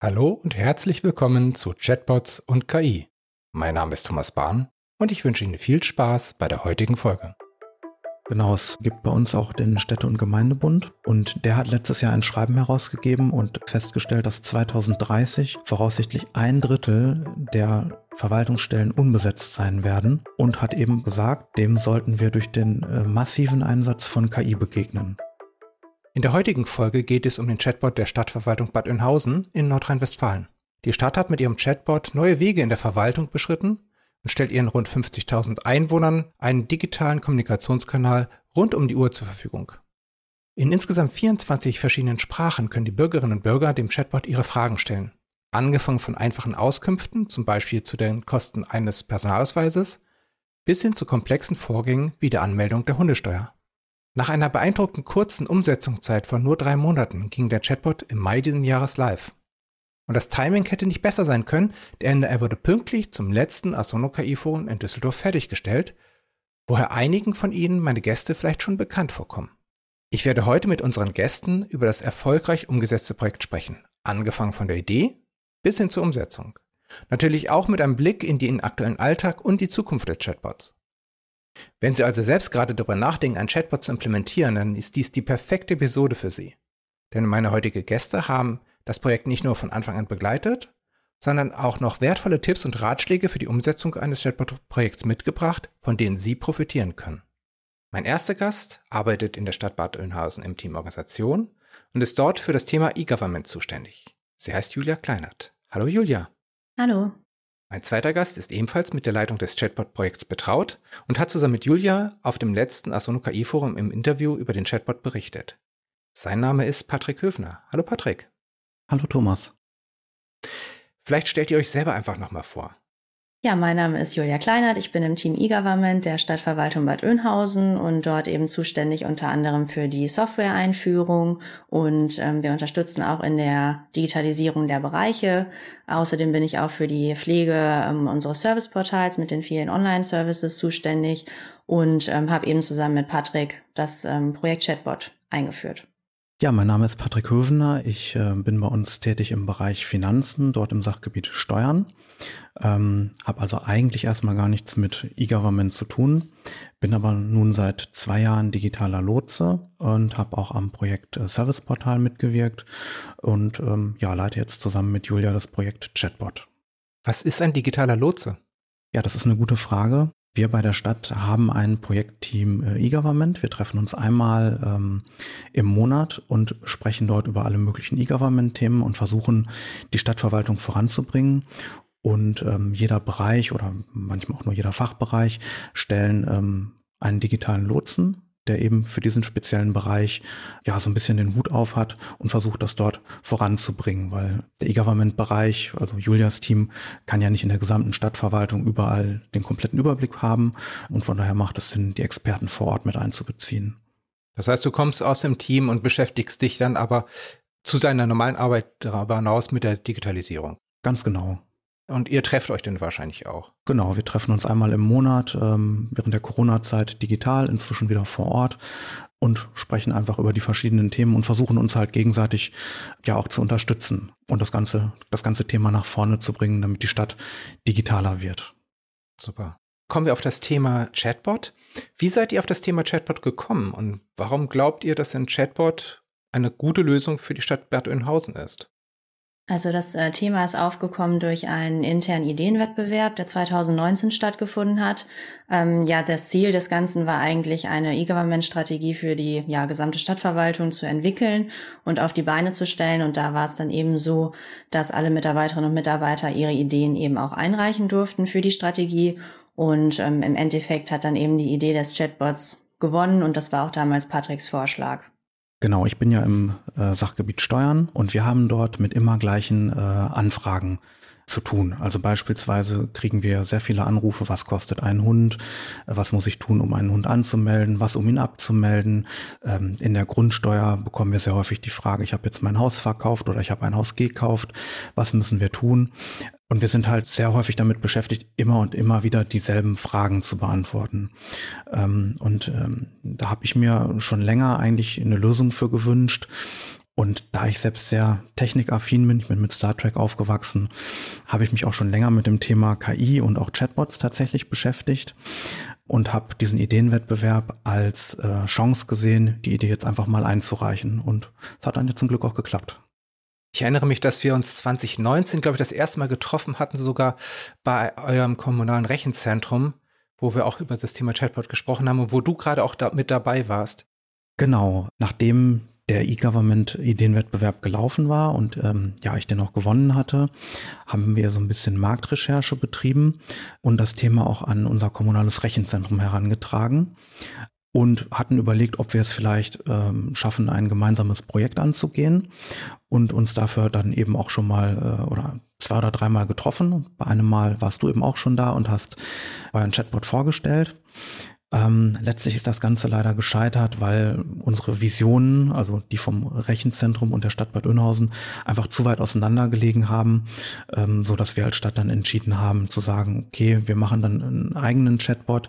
Hallo und herzlich willkommen zu Chatbots und KI. Mein Name ist Thomas Bahn und ich wünsche Ihnen viel Spaß bei der heutigen Folge. Genau, es gibt bei uns auch den Städte- und Gemeindebund und der hat letztes Jahr ein Schreiben herausgegeben und festgestellt, dass 2030 voraussichtlich ein Drittel der Verwaltungsstellen unbesetzt sein werden und hat eben gesagt, dem sollten wir durch den äh, massiven Einsatz von KI begegnen. In der heutigen Folge geht es um den Chatbot der Stadtverwaltung Bad Oeynhausen in Nordrhein-Westfalen. Die Stadt hat mit ihrem Chatbot neue Wege in der Verwaltung beschritten und stellt ihren rund 50.000 Einwohnern einen digitalen Kommunikationskanal rund um die Uhr zur Verfügung. In insgesamt 24 verschiedenen Sprachen können die Bürgerinnen und Bürger dem Chatbot ihre Fragen stellen. Angefangen von einfachen Auskünften, zum Beispiel zu den Kosten eines Personalausweises, bis hin zu komplexen Vorgängen wie der Anmeldung der Hundesteuer. Nach einer beeindruckend kurzen Umsetzungszeit von nur drei Monaten ging der Chatbot im Mai diesen Jahres live. Und das Timing hätte nicht besser sein können, denn er wurde pünktlich zum letzten Asono KI-Forum in Düsseldorf fertiggestellt, woher einigen von Ihnen meine Gäste vielleicht schon bekannt vorkommen. Ich werde heute mit unseren Gästen über das erfolgreich umgesetzte Projekt sprechen, angefangen von der Idee bis hin zur Umsetzung. Natürlich auch mit einem Blick in den aktuellen Alltag und die Zukunft des Chatbots. Wenn Sie also selbst gerade darüber nachdenken, ein Chatbot zu implementieren, dann ist dies die perfekte Episode für Sie. Denn meine heutigen Gäste haben das Projekt nicht nur von Anfang an begleitet, sondern auch noch wertvolle Tipps und Ratschläge für die Umsetzung eines Chatbot-Projekts mitgebracht, von denen Sie profitieren können. Mein erster Gast arbeitet in der Stadt Bad Oeynhausen im Team Organisation und ist dort für das Thema E-Government zuständig. Sie heißt Julia Kleinert. Hallo Julia. Hallo. Mein zweiter Gast ist ebenfalls mit der Leitung des Chatbot-Projekts betraut und hat zusammen mit Julia auf dem letzten Asono KI-Forum im Interview über den Chatbot berichtet. Sein Name ist Patrick Höfner. Hallo Patrick. Hallo Thomas. Vielleicht stellt ihr euch selber einfach nochmal vor. Ja, mein Name ist Julia Kleinert. Ich bin im Team E-Government der Stadtverwaltung Bad Oeynhausen und dort eben zuständig unter anderem für die Software-Einführung und ähm, wir unterstützen auch in der Digitalisierung der Bereiche. Außerdem bin ich auch für die Pflege ähm, unseres Serviceportals mit den vielen Online-Services zuständig und ähm, habe eben zusammen mit Patrick das ähm, Projekt Chatbot eingeführt. Ja, mein Name ist Patrick Hövener. Ich äh, bin bei uns tätig im Bereich Finanzen, dort im Sachgebiet Steuern. Ähm, habe also eigentlich erstmal gar nichts mit E-Government zu tun, bin aber nun seit zwei Jahren digitaler Lotse und habe auch am Projekt äh, Service Portal mitgewirkt und ähm, ja, leite jetzt zusammen mit Julia das Projekt Chatbot. Was ist ein digitaler Lotse? Ja, das ist eine gute Frage. Wir bei der Stadt haben ein Projektteam äh, E-Government. Wir treffen uns einmal ähm, im Monat und sprechen dort über alle möglichen E-Government-Themen und versuchen, die Stadtverwaltung voranzubringen. Und ähm, jeder Bereich oder manchmal auch nur jeder Fachbereich stellen ähm, einen digitalen Lotsen der eben für diesen speziellen Bereich ja so ein bisschen den Hut auf hat und versucht, das dort voranzubringen, weil der E-Government-Bereich, also Julias Team, kann ja nicht in der gesamten Stadtverwaltung überall den kompletten Überblick haben und von daher macht es Sinn, die Experten vor Ort mit einzubeziehen. Das heißt, du kommst aus dem Team und beschäftigst dich dann aber zu deiner normalen Arbeit darüber hinaus mit der Digitalisierung. Ganz genau. Und ihr trefft euch denn wahrscheinlich auch? Genau, wir treffen uns einmal im Monat ähm, während der Corona-Zeit digital, inzwischen wieder vor Ort und sprechen einfach über die verschiedenen Themen und versuchen uns halt gegenseitig ja auch zu unterstützen und das ganze, das ganze Thema nach vorne zu bringen, damit die Stadt digitaler wird. Super. Kommen wir auf das Thema Chatbot. Wie seid ihr auf das Thema Chatbot gekommen und warum glaubt ihr, dass ein Chatbot eine gute Lösung für die Stadt Bad Oeynhausen ist? Also das äh, Thema ist aufgekommen durch einen internen Ideenwettbewerb, der 2019 stattgefunden hat. Ähm, ja, das Ziel des Ganzen war eigentlich eine E-Government-Strategie für die ja, gesamte Stadtverwaltung zu entwickeln und auf die Beine zu stellen. Und da war es dann eben so, dass alle Mitarbeiterinnen und Mitarbeiter ihre Ideen eben auch einreichen durften für die Strategie. Und ähm, im Endeffekt hat dann eben die Idee des Chatbots gewonnen und das war auch damals Patricks Vorschlag. Genau, ich bin ja im äh, Sachgebiet Steuern und wir haben dort mit immer gleichen äh, Anfragen zu tun. Also beispielsweise kriegen wir sehr viele Anrufe, was kostet ein Hund, was muss ich tun, um einen Hund anzumelden, was um ihn abzumelden. Ähm, in der Grundsteuer bekommen wir sehr häufig die Frage, ich habe jetzt mein Haus verkauft oder ich habe ein Haus gekauft, was müssen wir tun? Und wir sind halt sehr häufig damit beschäftigt, immer und immer wieder dieselben Fragen zu beantworten. Ähm, und ähm, da habe ich mir schon länger eigentlich eine Lösung für gewünscht. Und da ich selbst sehr technikaffin bin, ich bin mit Star Trek aufgewachsen, habe ich mich auch schon länger mit dem Thema KI und auch Chatbots tatsächlich beschäftigt und habe diesen Ideenwettbewerb als äh, Chance gesehen, die Idee jetzt einfach mal einzureichen. Und es hat dann jetzt zum Glück auch geklappt. Ich erinnere mich, dass wir uns 2019, glaube ich, das erste Mal getroffen hatten, sogar bei eurem kommunalen Rechenzentrum, wo wir auch über das Thema Chatbot gesprochen haben und wo du gerade auch da mit dabei warst. Genau, nachdem der E-Government-Ideenwettbewerb gelaufen war und ähm, ja, ich den auch gewonnen hatte, haben wir so ein bisschen Marktrecherche betrieben und das Thema auch an unser kommunales Rechenzentrum herangetragen und hatten überlegt, ob wir es vielleicht ähm, schaffen, ein gemeinsames Projekt anzugehen und uns dafür dann eben auch schon mal äh, oder zwei oder dreimal getroffen. Bei einem Mal warst du eben auch schon da und hast euren Chatbot vorgestellt. Ähm, letztlich ist das Ganze leider gescheitert, weil unsere Visionen, also die vom Rechenzentrum und der Stadt Bad Oeynhausen, einfach zu weit auseinander gelegen haben, ähm, so dass wir als Stadt dann entschieden haben zu sagen, okay, wir machen dann einen eigenen Chatbot,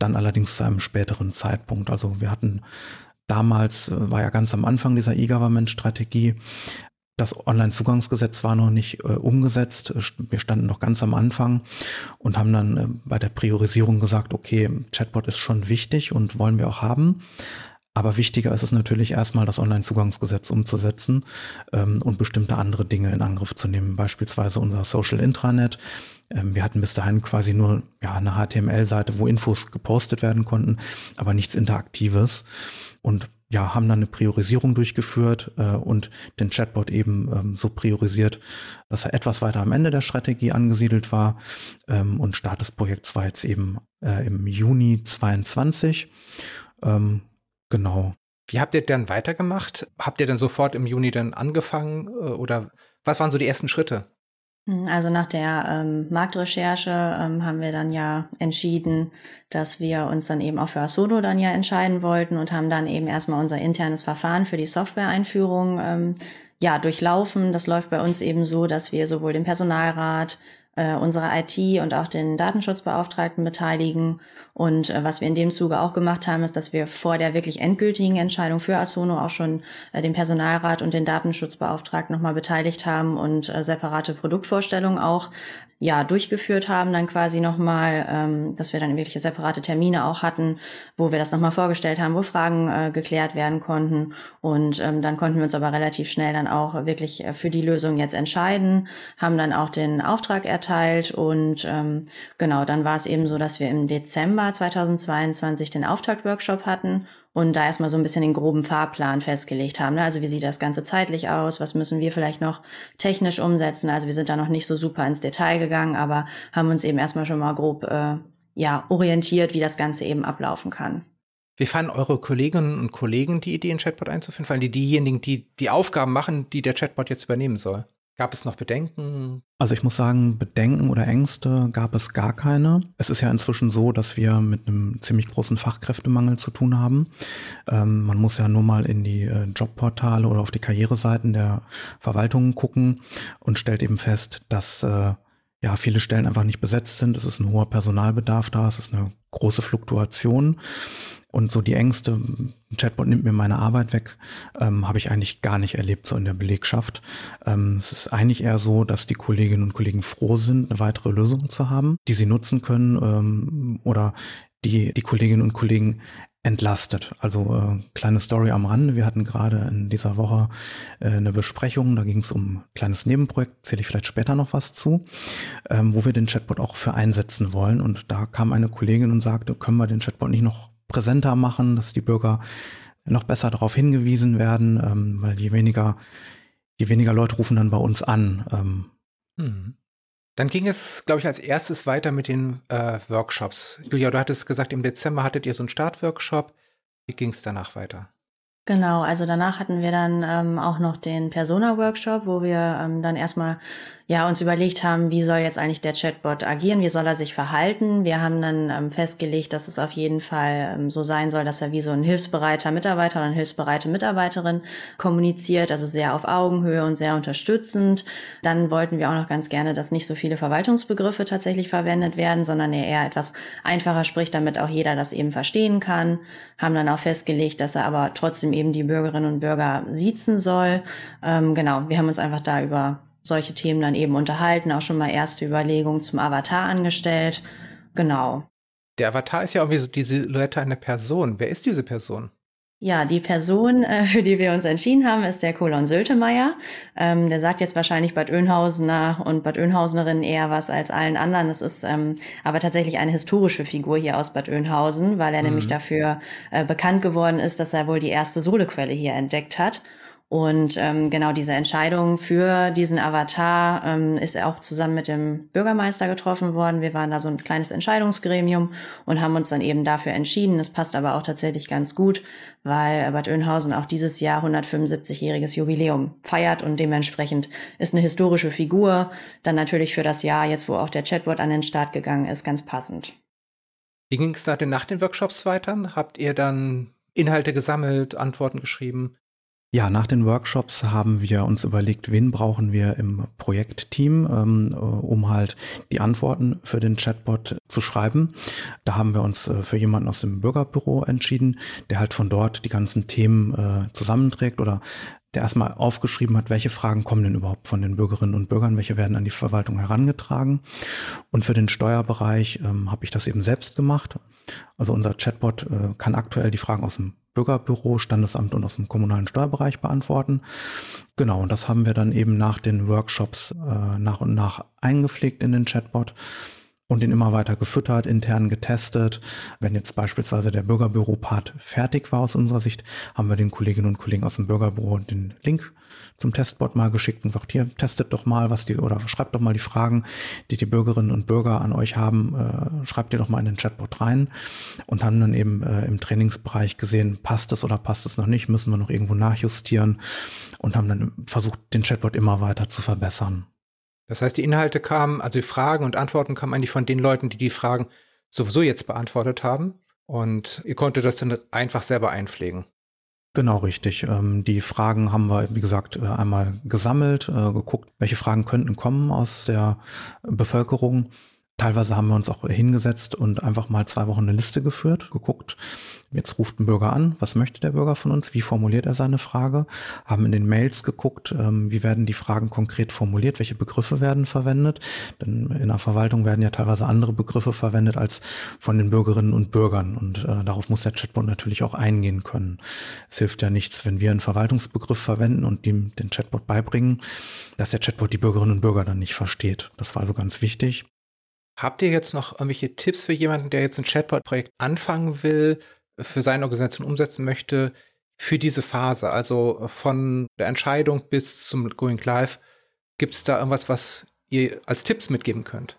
dann allerdings zu einem späteren Zeitpunkt. Also wir hatten damals, äh, war ja ganz am Anfang dieser E-Government-Strategie, das Onlinezugangsgesetz war noch nicht äh, umgesetzt. Wir standen noch ganz am Anfang und haben dann äh, bei der Priorisierung gesagt, okay, Chatbot ist schon wichtig und wollen wir auch haben. Aber wichtiger ist es natürlich erstmal, das Onlinezugangsgesetz umzusetzen ähm, und bestimmte andere Dinge in Angriff zu nehmen, beispielsweise unser Social Intranet. Ähm, wir hatten bis dahin quasi nur ja, eine HTML-Seite, wo Infos gepostet werden konnten, aber nichts Interaktives. Und ja, haben dann eine Priorisierung durchgeführt äh, und den Chatbot eben ähm, so priorisiert, dass er etwas weiter am Ende der Strategie angesiedelt war. Ähm, und Start des Projekts war jetzt eben äh, im Juni 22. Ähm, genau. Wie habt ihr dann weitergemacht? Habt ihr dann sofort im Juni dann angefangen äh, oder was waren so die ersten Schritte? Hm, also nach der ähm, Marktrecherche ähm, haben wir dann ja entschieden, dass wir uns dann eben auch für Asodo dann ja entscheiden wollten und haben dann eben erstmal unser internes Verfahren für die Software-Einführung ähm, ja durchlaufen. Das läuft bei uns eben so, dass wir sowohl den Personalrat, äh, unsere IT und auch den Datenschutzbeauftragten beteiligen. Und äh, was wir in dem Zuge auch gemacht haben, ist, dass wir vor der wirklich endgültigen Entscheidung für Asono auch schon äh, den Personalrat und den Datenschutzbeauftragten nochmal beteiligt haben und äh, separate Produktvorstellungen auch ja durchgeführt haben, dann quasi nochmal, ähm, dass wir dann wirkliche separate Termine auch hatten, wo wir das nochmal vorgestellt haben, wo Fragen äh, geklärt werden konnten. Und ähm, dann konnten wir uns aber relativ schnell dann auch wirklich äh, für die Lösung jetzt entscheiden, haben dann auch den Auftrag erteilt und ähm, genau, dann war es eben so, dass wir im Dezember 2022 den Auftaktworkshop hatten und da erstmal so ein bisschen den groben Fahrplan festgelegt haben. Ne? Also wie sieht das Ganze zeitlich aus? Was müssen wir vielleicht noch technisch umsetzen? Also wir sind da noch nicht so super ins Detail gegangen, aber haben uns eben erstmal schon mal grob äh, ja, orientiert, wie das Ganze eben ablaufen kann. Wie fanden eure Kolleginnen und Kollegen die Idee, einen Chatbot einzuführen? Vor allem die diejenigen, die die Aufgaben machen, die der Chatbot jetzt übernehmen soll? Gab es noch Bedenken? Also ich muss sagen, Bedenken oder Ängste gab es gar keine. Es ist ja inzwischen so, dass wir mit einem ziemlich großen Fachkräftemangel zu tun haben. Ähm, man muss ja nur mal in die äh, Jobportale oder auf die Karriereseiten der Verwaltungen gucken und stellt eben fest, dass äh, ja viele Stellen einfach nicht besetzt sind. Es ist ein hoher Personalbedarf da, es ist eine große Fluktuation. Und so die Ängste, ein Chatbot nimmt mir meine Arbeit weg, ähm, habe ich eigentlich gar nicht erlebt so in der Belegschaft. Ähm, es ist eigentlich eher so, dass die Kolleginnen und Kollegen froh sind, eine weitere Lösung zu haben, die sie nutzen können ähm, oder die die Kolleginnen und Kollegen entlastet. Also äh, kleine Story am Rande. Wir hatten gerade in dieser Woche äh, eine Besprechung, da ging es um ein kleines Nebenprojekt, zähle ich vielleicht später noch was zu, ähm, wo wir den Chatbot auch für einsetzen wollen. Und da kam eine Kollegin und sagte, können wir den Chatbot nicht noch präsenter machen, dass die Bürger noch besser darauf hingewiesen werden, ähm, weil je weniger, je weniger Leute rufen dann bei uns an. Ähm. Hm. Dann ging es, glaube ich, als erstes weiter mit den äh, Workshops. Julia, du hattest gesagt, im Dezember hattet ihr so einen Startworkshop. Wie ging es danach weiter? Genau, also danach hatten wir dann ähm, auch noch den Persona-Workshop, wo wir ähm, dann erstmal ja, uns überlegt haben, wie soll jetzt eigentlich der Chatbot agieren, wie soll er sich verhalten. Wir haben dann ähm, festgelegt, dass es auf jeden Fall ähm, so sein soll, dass er wie so ein hilfsbereiter Mitarbeiter oder eine hilfsbereite Mitarbeiterin kommuniziert, also sehr auf Augenhöhe und sehr unterstützend. Dann wollten wir auch noch ganz gerne, dass nicht so viele Verwaltungsbegriffe tatsächlich verwendet werden, sondern er eher etwas einfacher spricht, damit auch jeder das eben verstehen kann. Haben dann auch festgelegt, dass er aber trotzdem eben die Bürgerinnen und Bürger siezen soll. Ähm, genau, wir haben uns einfach da über solche Themen dann eben unterhalten, auch schon mal erste Überlegungen zum Avatar angestellt. Genau. Der Avatar ist ja irgendwie so die Silhouette einer Person. Wer ist diese Person? Ja, die Person, äh, für die wir uns entschieden haben, ist der Kolon Söltemeier. Ähm, der sagt jetzt wahrscheinlich Bad Oeynhausener und Bad Oeynhausenerinnen eher was als allen anderen. Es ist ähm, aber tatsächlich eine historische Figur hier aus Bad Oeynhausen, weil er mhm. nämlich dafür äh, bekannt geworden ist, dass er wohl die erste Sohlequelle hier entdeckt hat und ähm, genau diese Entscheidung für diesen Avatar ähm, ist auch zusammen mit dem Bürgermeister getroffen worden. Wir waren da so ein kleines Entscheidungsgremium und haben uns dann eben dafür entschieden. Das passt aber auch tatsächlich ganz gut, weil Bad Oeynhausen auch dieses Jahr 175-jähriges Jubiläum feiert und dementsprechend ist eine historische Figur. Dann natürlich für das Jahr, jetzt wo auch der Chatbot an den Start gegangen ist, ganz passend. Wie ging es da denn nach den Workshops weiter? Habt ihr dann Inhalte gesammelt, Antworten geschrieben? Ja, nach den Workshops haben wir uns überlegt, wen brauchen wir im Projektteam, ähm, äh, um halt die Antworten für den Chatbot zu schreiben. Da haben wir uns äh, für jemanden aus dem Bürgerbüro entschieden, der halt von dort die ganzen Themen äh, zusammenträgt oder der erstmal aufgeschrieben hat, welche Fragen kommen denn überhaupt von den Bürgerinnen und Bürgern, welche werden an die Verwaltung herangetragen. Und für den Steuerbereich ähm, habe ich das eben selbst gemacht. Also unser Chatbot äh, kann aktuell die Fragen aus dem Bürgerbüro, Standesamt und aus dem kommunalen Steuerbereich beantworten. Genau, und das haben wir dann eben nach den Workshops äh, nach und nach eingepflegt in den Chatbot und den immer weiter gefüttert, intern getestet. Wenn jetzt beispielsweise der Bürgerbüro-Part fertig war aus unserer Sicht, haben wir den Kolleginnen und Kollegen aus dem Bürgerbüro den Link zum Testbot mal geschickt und sagt, hier, testet doch mal, was die, oder schreibt doch mal die Fragen, die die Bürgerinnen und Bürger an euch haben, äh, schreibt ihr doch mal in den Chatbot rein und haben dann eben äh, im Trainingsbereich gesehen, passt es oder passt es noch nicht, müssen wir noch irgendwo nachjustieren und haben dann versucht, den Chatbot immer weiter zu verbessern. Das heißt, die Inhalte kamen, also die Fragen und Antworten kamen eigentlich von den Leuten, die die Fragen sowieso jetzt beantwortet haben. Und ihr konntet das dann einfach selber einpflegen. Genau, richtig. Ähm, die Fragen haben wir, wie gesagt, äh, einmal gesammelt, äh, geguckt, welche Fragen könnten kommen aus der Bevölkerung Teilweise haben wir uns auch hingesetzt und einfach mal zwei Wochen eine Liste geführt, geguckt. Jetzt ruft ein Bürger an, was möchte der Bürger von uns, wie formuliert er seine Frage, haben in den Mails geguckt, ähm, wie werden die Fragen konkret formuliert, welche Begriffe werden verwendet. Denn in der Verwaltung werden ja teilweise andere Begriffe verwendet als von den Bürgerinnen und Bürgern. Und äh, darauf muss der Chatbot natürlich auch eingehen können. Es hilft ja nichts, wenn wir einen Verwaltungsbegriff verwenden und dem den Chatbot beibringen, dass der Chatbot die Bürgerinnen und Bürger dann nicht versteht. Das war also ganz wichtig. Habt ihr jetzt noch irgendwelche Tipps für jemanden, der jetzt ein Chatbot-Projekt anfangen will, für seine Organisation umsetzen möchte, für diese Phase? Also von der Entscheidung bis zum Going Live. Gibt es da irgendwas, was ihr als Tipps mitgeben könnt?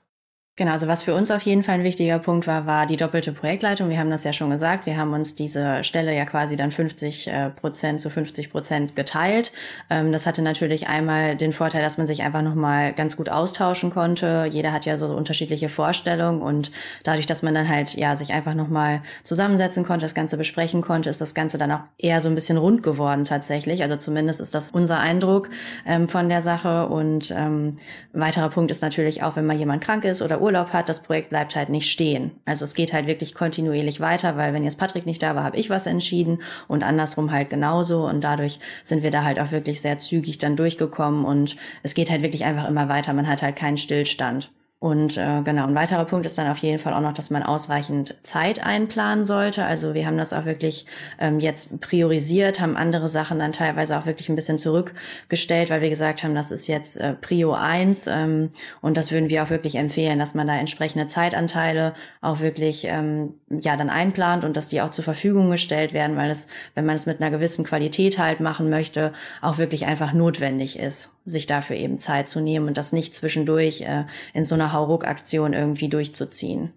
Genau, also was für uns auf jeden Fall ein wichtiger Punkt war, war die doppelte Projektleitung. Wir haben das ja schon gesagt. Wir haben uns diese Stelle ja quasi dann 50 äh, Prozent zu 50 Prozent geteilt. Ähm, das hatte natürlich einmal den Vorteil, dass man sich einfach nochmal ganz gut austauschen konnte. Jeder hat ja so unterschiedliche Vorstellungen und dadurch, dass man dann halt ja sich einfach nochmal zusammensetzen konnte, das Ganze besprechen konnte, ist das Ganze dann auch eher so ein bisschen rund geworden tatsächlich. Also zumindest ist das unser Eindruck ähm, von der Sache. Und ähm, weiterer Punkt ist natürlich auch, wenn mal jemand krank ist oder Urlaub hat, das Projekt bleibt halt nicht stehen. Also es geht halt wirklich kontinuierlich weiter, weil wenn jetzt Patrick nicht da war, habe ich was entschieden und andersrum halt genauso und dadurch sind wir da halt auch wirklich sehr zügig dann durchgekommen und es geht halt wirklich einfach immer weiter. Man hat halt keinen Stillstand. Und äh, genau, ein weiterer Punkt ist dann auf jeden Fall auch noch, dass man ausreichend Zeit einplanen sollte. Also wir haben das auch wirklich ähm, jetzt priorisiert, haben andere Sachen dann teilweise auch wirklich ein bisschen zurückgestellt, weil wir gesagt haben, das ist jetzt äh, Prio 1 ähm, und das würden wir auch wirklich empfehlen, dass man da entsprechende Zeitanteile auch wirklich ähm, ja dann einplant und dass die auch zur Verfügung gestellt werden, weil es, wenn man es mit einer gewissen Qualität halt machen möchte, auch wirklich einfach notwendig ist, sich dafür eben Zeit zu nehmen und das nicht zwischendurch äh, in so einer Hauruck-Aktion irgendwie durchzuziehen.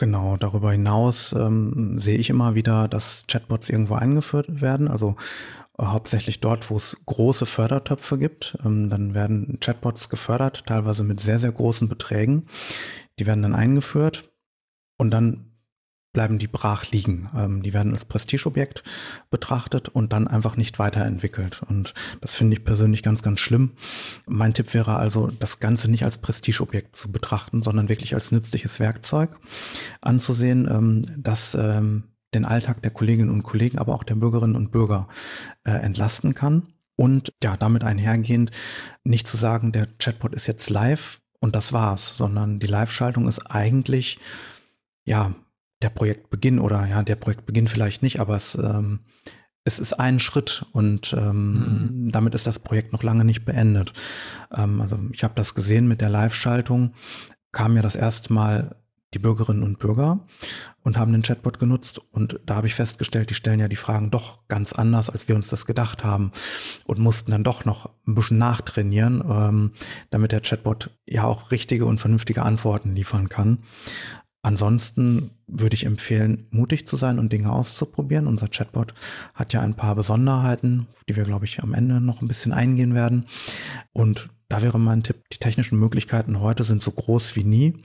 Genau, darüber hinaus ähm, sehe ich immer wieder, dass Chatbots irgendwo eingeführt werden. Also äh, hauptsächlich dort, wo es große Fördertöpfe gibt. Ähm, dann werden Chatbots gefördert, teilweise mit sehr, sehr großen Beträgen. Die werden dann eingeführt und dann bleiben die brach liegen. Ähm, die werden als Prestigeobjekt betrachtet und dann einfach nicht weiterentwickelt. Und das finde ich persönlich ganz, ganz schlimm. Mein Tipp wäre also, das Ganze nicht als Prestigeobjekt zu betrachten, sondern wirklich als nützliches Werkzeug anzusehen, ähm, das ähm, den Alltag der Kolleginnen und Kollegen, aber auch der Bürgerinnen und Bürger äh, entlasten kann. Und ja, damit einhergehend nicht zu sagen, der Chatbot ist jetzt live und das war's, sondern die Live-Schaltung ist eigentlich ja der Projektbeginn oder ja, der Projektbeginn vielleicht nicht, aber es, ähm, es ist ein Schritt und ähm, mhm. damit ist das Projekt noch lange nicht beendet. Ähm, also ich habe das gesehen mit der Live-Schaltung, kam ja das erste Mal die Bürgerinnen und Bürger und haben den Chatbot genutzt und da habe ich festgestellt, die stellen ja die Fragen doch ganz anders, als wir uns das gedacht haben und mussten dann doch noch ein bisschen nachtrainieren, ähm, damit der Chatbot ja auch richtige und vernünftige Antworten liefern kann. Ansonsten würde ich empfehlen, mutig zu sein und Dinge auszuprobieren. Unser Chatbot hat ja ein paar Besonderheiten, die wir, glaube ich, am Ende noch ein bisschen eingehen werden. Und da wäre mein Tipp, die technischen Möglichkeiten heute sind so groß wie nie.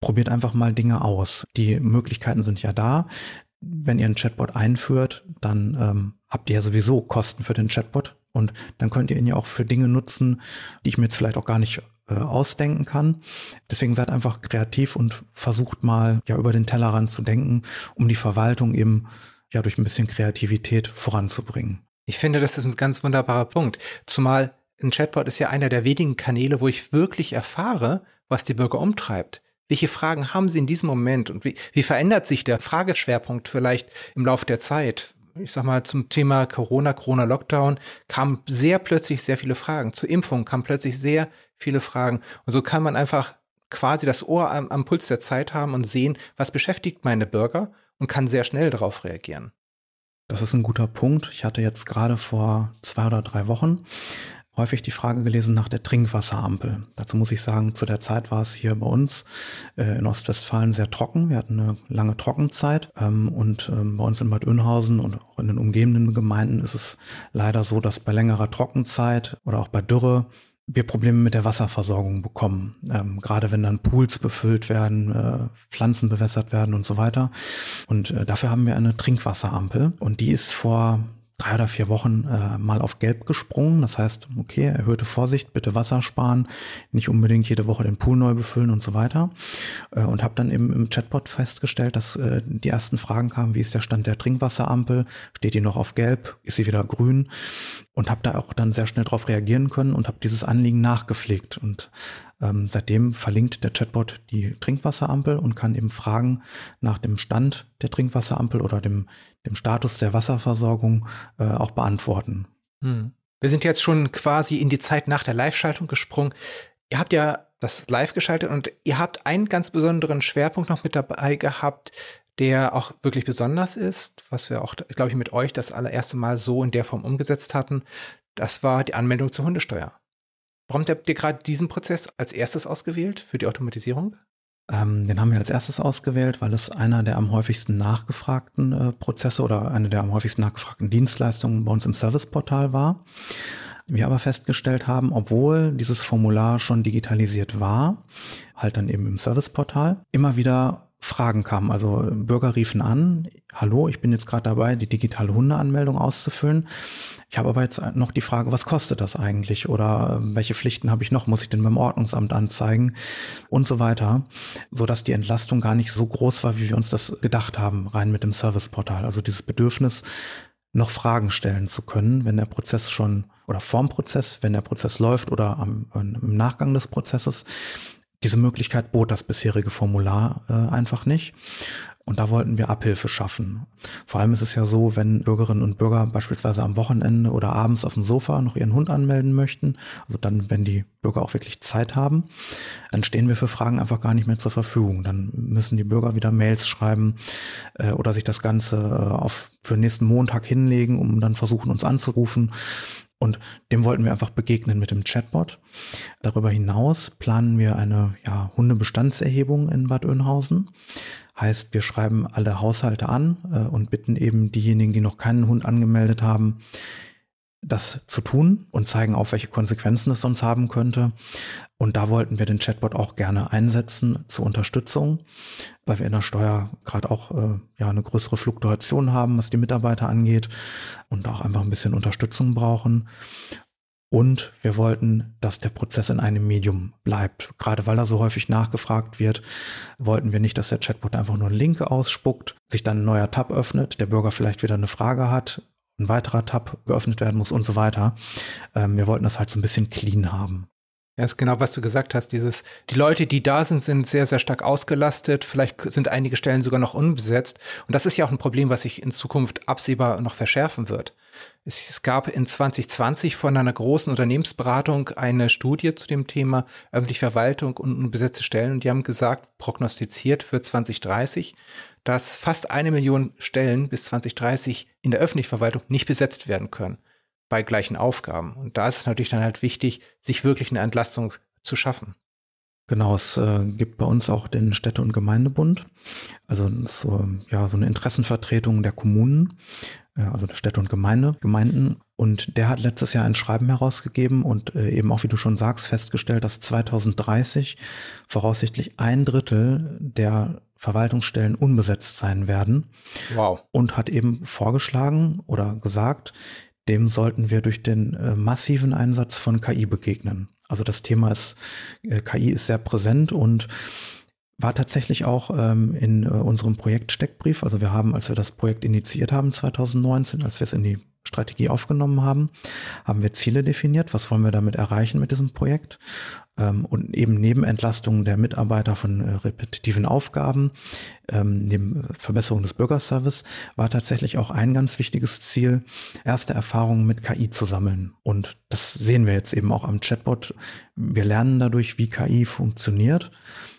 Probiert einfach mal Dinge aus. Die Möglichkeiten sind ja da. Wenn ihr einen Chatbot einführt, dann ähm, habt ihr ja sowieso Kosten für den Chatbot. Und dann könnt ihr ihn ja auch für Dinge nutzen, die ich mir jetzt vielleicht auch gar nicht äh, ausdenken kann. Deswegen seid einfach kreativ und versucht mal ja über den Tellerrand zu denken, um die Verwaltung eben ja durch ein bisschen Kreativität voranzubringen. Ich finde, das ist ein ganz wunderbarer Punkt. Zumal ein Chatbot ist ja einer der wenigen Kanäle, wo ich wirklich erfahre, was die Bürger umtreibt. Welche Fragen haben sie in diesem Moment und wie, wie verändert sich der Frageschwerpunkt vielleicht im Laufe der Zeit? ich sag mal, zum Thema Corona, Corona-Lockdown kamen sehr plötzlich sehr viele Fragen. Zur Impfung kamen plötzlich sehr viele Fragen. Und so kann man einfach quasi das Ohr am, am Puls der Zeit haben und sehen, was beschäftigt meine Bürger und kann sehr schnell darauf reagieren. Das ist ein guter Punkt. Ich hatte jetzt gerade vor zwei oder drei Wochen häufig die Frage gelesen nach der Trinkwasserampel. Dazu muss ich sagen, zu der Zeit war es hier bei uns äh, in Ostwestfalen sehr trocken. Wir hatten eine lange Trockenzeit ähm, und ähm, bei uns in Bad Oeynhausen und auch in den umgebenden Gemeinden ist es leider so, dass bei längerer Trockenzeit oder auch bei Dürre wir Probleme mit der Wasserversorgung bekommen. Ähm, gerade wenn dann Pools befüllt werden, äh, Pflanzen bewässert werden und so weiter. Und äh, dafür haben wir eine Trinkwasserampel und die ist vor drei oder vier Wochen äh, mal auf Gelb gesprungen. Das heißt, okay, erhöhte Vorsicht, bitte Wasser sparen, nicht unbedingt jede Woche den Pool neu befüllen und so weiter. Äh, und habe dann eben im Chatbot festgestellt, dass äh, die ersten Fragen kamen, wie ist der Stand der Trinkwasserampel? Steht die noch auf Gelb? Ist sie wieder grün? Und habe da auch dann sehr schnell darauf reagieren können und habe dieses Anliegen nachgepflegt. Und ähm, seitdem verlinkt der Chatbot die Trinkwasserampel und kann eben Fragen nach dem Stand der Trinkwasserampel oder dem, dem Status der Wasserversorgung äh, auch beantworten. Hm. Wir sind jetzt schon quasi in die Zeit nach der Live-Schaltung gesprungen. Ihr habt ja das live geschaltet und ihr habt einen ganz besonderen Schwerpunkt noch mit dabei gehabt, der auch wirklich besonders ist, was wir auch, glaube ich, mit euch das allererste Mal so in der Form umgesetzt hatten. Das war die Anmeldung zur Hundesteuer. Warum habt ihr gerade diesen Prozess als erstes ausgewählt für die Automatisierung? Ähm, den haben wir als erstes ausgewählt, weil es einer der am häufigsten nachgefragten äh, Prozesse oder eine der am häufigsten nachgefragten Dienstleistungen bei uns im Serviceportal war. Wir aber festgestellt haben, obwohl dieses Formular schon digitalisiert war, halt dann eben im Serviceportal, immer wieder Fragen kamen. Also Bürger riefen an, hallo, ich bin jetzt gerade dabei, die digitale Hundeanmeldung auszufüllen. Ich habe aber jetzt noch die Frage, was kostet das eigentlich? Oder welche Pflichten habe ich noch? Muss ich denn beim Ordnungsamt anzeigen? Und so weiter. So dass die Entlastung gar nicht so groß war, wie wir uns das gedacht haben, rein mit dem Serviceportal. Also dieses Bedürfnis, noch Fragen stellen zu können, wenn der Prozess schon oder vorm Prozess, wenn der Prozess läuft oder am, im Nachgang des Prozesses. Diese Möglichkeit bot das bisherige Formular äh, einfach nicht. Und da wollten wir Abhilfe schaffen. Vor allem ist es ja so, wenn Bürgerinnen und Bürger beispielsweise am Wochenende oder abends auf dem Sofa noch ihren Hund anmelden möchten, also dann, wenn die Bürger auch wirklich Zeit haben, dann stehen wir für Fragen einfach gar nicht mehr zur Verfügung. Dann müssen die Bürger wieder Mails schreiben äh, oder sich das Ganze äh, auf für nächsten Montag hinlegen, um dann versuchen, uns anzurufen. Und dem wollten wir einfach begegnen mit dem Chatbot. Darüber hinaus planen wir eine ja, Hundebestandserhebung in Bad Oeynhausen. Heißt, wir schreiben alle Haushalte an äh, und bitten eben diejenigen, die noch keinen Hund angemeldet haben, das zu tun und zeigen auf, welche Konsequenzen es sonst haben könnte. Und da wollten wir den Chatbot auch gerne einsetzen zur Unterstützung, weil wir in der Steuer gerade auch äh, ja eine größere Fluktuation haben, was die Mitarbeiter angeht und auch einfach ein bisschen Unterstützung brauchen. Und wir wollten, dass der Prozess in einem Medium bleibt. Gerade weil er so häufig nachgefragt wird, wollten wir nicht, dass der Chatbot einfach nur einen Link ausspuckt, sich dann ein neuer Tab öffnet, der Bürger vielleicht wieder eine Frage hat, ein weiterer Tab geöffnet werden muss und so weiter. Ähm, wir wollten das halt so ein bisschen clean haben. Ja, ist genau, was du gesagt hast. Dieses, die Leute, die da sind, sind sehr, sehr stark ausgelastet. Vielleicht sind einige Stellen sogar noch unbesetzt. Und das ist ja auch ein Problem, was sich in Zukunft absehbar noch verschärfen wird. Es, es gab in 2020 von einer großen Unternehmensberatung eine Studie zu dem Thema öffentliche Verwaltung und unbesetzte Stellen. Und die haben gesagt, prognostiziert für 2030, dass fast eine Million Stellen bis 2030 in der öffentlichen Verwaltung nicht besetzt werden können bei gleichen Aufgaben. Und da ist es natürlich dann halt wichtig, sich wirklich eine Entlastung zu schaffen. Genau, es äh, gibt bei uns auch den Städte- und Gemeindebund, also so, ja, so eine Interessenvertretung der Kommunen, äh, also der Städte und Gemeinde, Gemeinden. Und der hat letztes Jahr ein Schreiben herausgegeben und äh, eben auch, wie du schon sagst, festgestellt, dass 2030 voraussichtlich ein Drittel der Verwaltungsstellen unbesetzt sein werden. Wow. Und hat eben vorgeschlagen oder gesagt, dem sollten wir durch den äh, massiven Einsatz von KI begegnen. Also das Thema ist, äh, KI ist sehr präsent und war tatsächlich auch ähm, in äh, unserem Projekt Steckbrief. Also wir haben, als wir das Projekt initiiert haben 2019, als wir es in die Strategie aufgenommen haben, haben wir Ziele definiert. Was wollen wir damit erreichen mit diesem Projekt? Ähm, und eben neben Entlastung der Mitarbeiter von äh, repetitiven Aufgaben, ähm, neben Verbesserung des Bürgerservice, war tatsächlich auch ein ganz wichtiges Ziel, erste Erfahrungen mit KI zu sammeln. Und das sehen wir jetzt eben auch am Chatbot. Wir lernen dadurch, wie KI funktioniert,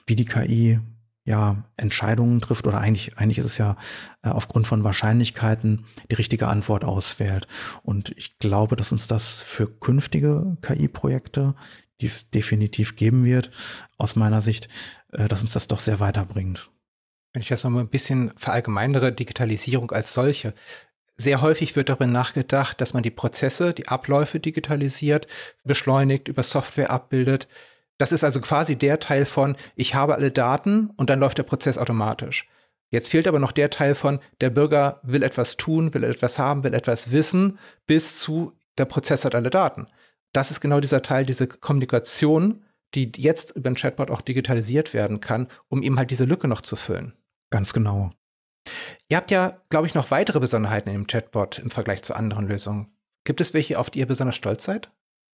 wie die KI ja, Entscheidungen trifft oder eigentlich, eigentlich ist es ja äh, aufgrund von Wahrscheinlichkeiten die richtige Antwort auswählt. Und ich glaube, dass uns das für künftige KI-Projekte, die es definitiv geben wird, aus meiner Sicht, äh, dass uns das doch sehr weiterbringt. Wenn ich das noch mal ein bisschen verallgemeinere, Digitalisierung als solche. Sehr häufig wird darüber nachgedacht, dass man die Prozesse, die Abläufe digitalisiert, beschleunigt, über Software abbildet. Das ist also quasi der Teil von, ich habe alle Daten und dann läuft der Prozess automatisch. Jetzt fehlt aber noch der Teil von, der Bürger will etwas tun, will etwas haben, will etwas wissen, bis zu, der Prozess hat alle Daten. Das ist genau dieser Teil, diese Kommunikation, die jetzt über den Chatbot auch digitalisiert werden kann, um eben halt diese Lücke noch zu füllen. Ganz genau. Ihr habt ja, glaube ich, noch weitere Besonderheiten im Chatbot im Vergleich zu anderen Lösungen. Gibt es welche, auf die ihr besonders stolz seid?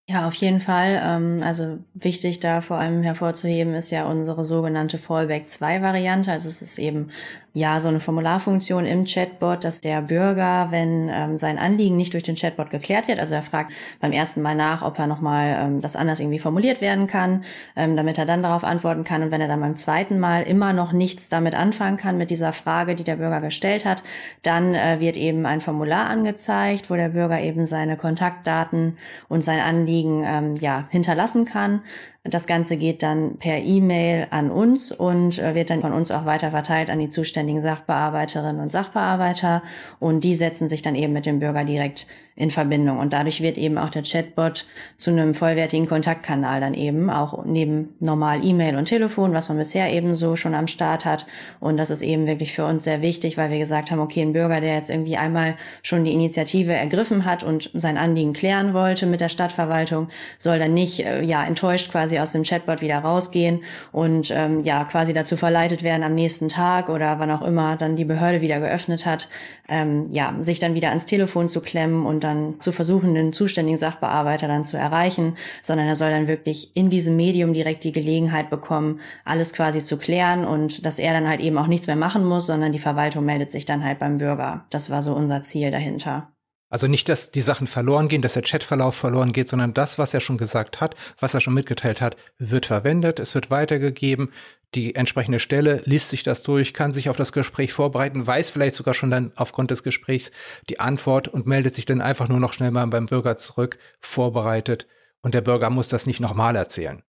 Ja, auf jeden Fall. Ähm, also wichtig da vor allem hervorzuheben ist ja unsere sogenannte Fallback 2 Variante. Also es ist eben ja so eine Formularfunktion im Chatbot, dass der Bürger, wenn ähm, sein Anliegen nicht durch den Chatbot geklärt wird, also er fragt beim ersten Mal nach, ob er nochmal ähm, das anders irgendwie formuliert werden kann, ähm, damit er dann darauf antworten kann. Und wenn er dann beim zweiten Mal immer noch nichts damit anfangen kann, mit dieser Frage, die der Bürger gestellt hat, dann äh, wird eben ein Formular angezeigt, wo der Bürger eben seine Kontaktdaten und sein Anliegen ähm, ja hinterlassen kann. Das Ganze geht dann per E-Mail an uns und äh, wird dann von uns auch weiter verteilt an die zuständigen Sachbearbeiterinnen und Sachbearbeiter. Und die setzen sich dann eben mit dem Bürger direkt in Verbindung. Und dadurch wird eben auch der Chatbot zu einem vollwertigen Kontaktkanal dann eben, auch neben normal E-Mail und Telefon, was man bisher eben so schon am Start hat. Und das ist eben wirklich für uns sehr wichtig, weil wir gesagt haben, okay, ein Bürger, der jetzt irgendwie einmal schon die Initiative ergriffen hat und sein Anliegen klären wollte mit der Stadtverwaltung, soll dann nicht, äh, ja, enttäuscht quasi aus dem Chatbot wieder rausgehen und, ähm, ja, quasi dazu verleitet werden, am nächsten Tag oder wann auch immer dann die Behörde wieder geöffnet hat, ähm, ja, sich dann wieder ans Telefon zu klemmen und dann zu versuchen, den zuständigen Sachbearbeiter dann zu erreichen, sondern er soll dann wirklich in diesem Medium direkt die Gelegenheit bekommen, alles quasi zu klären und dass er dann halt eben auch nichts mehr machen muss, sondern die Verwaltung meldet sich dann halt beim Bürger. Das war so unser Ziel dahinter. Also nicht, dass die Sachen verloren gehen, dass der Chatverlauf verloren geht, sondern das, was er schon gesagt hat, was er schon mitgeteilt hat, wird verwendet, es wird weitergegeben. Die entsprechende Stelle liest sich das durch, kann sich auf das Gespräch vorbereiten, weiß vielleicht sogar schon dann aufgrund des Gesprächs die Antwort und meldet sich dann einfach nur noch schnell mal beim Bürger zurück, vorbereitet. Und der Bürger muss das nicht nochmal erzählen.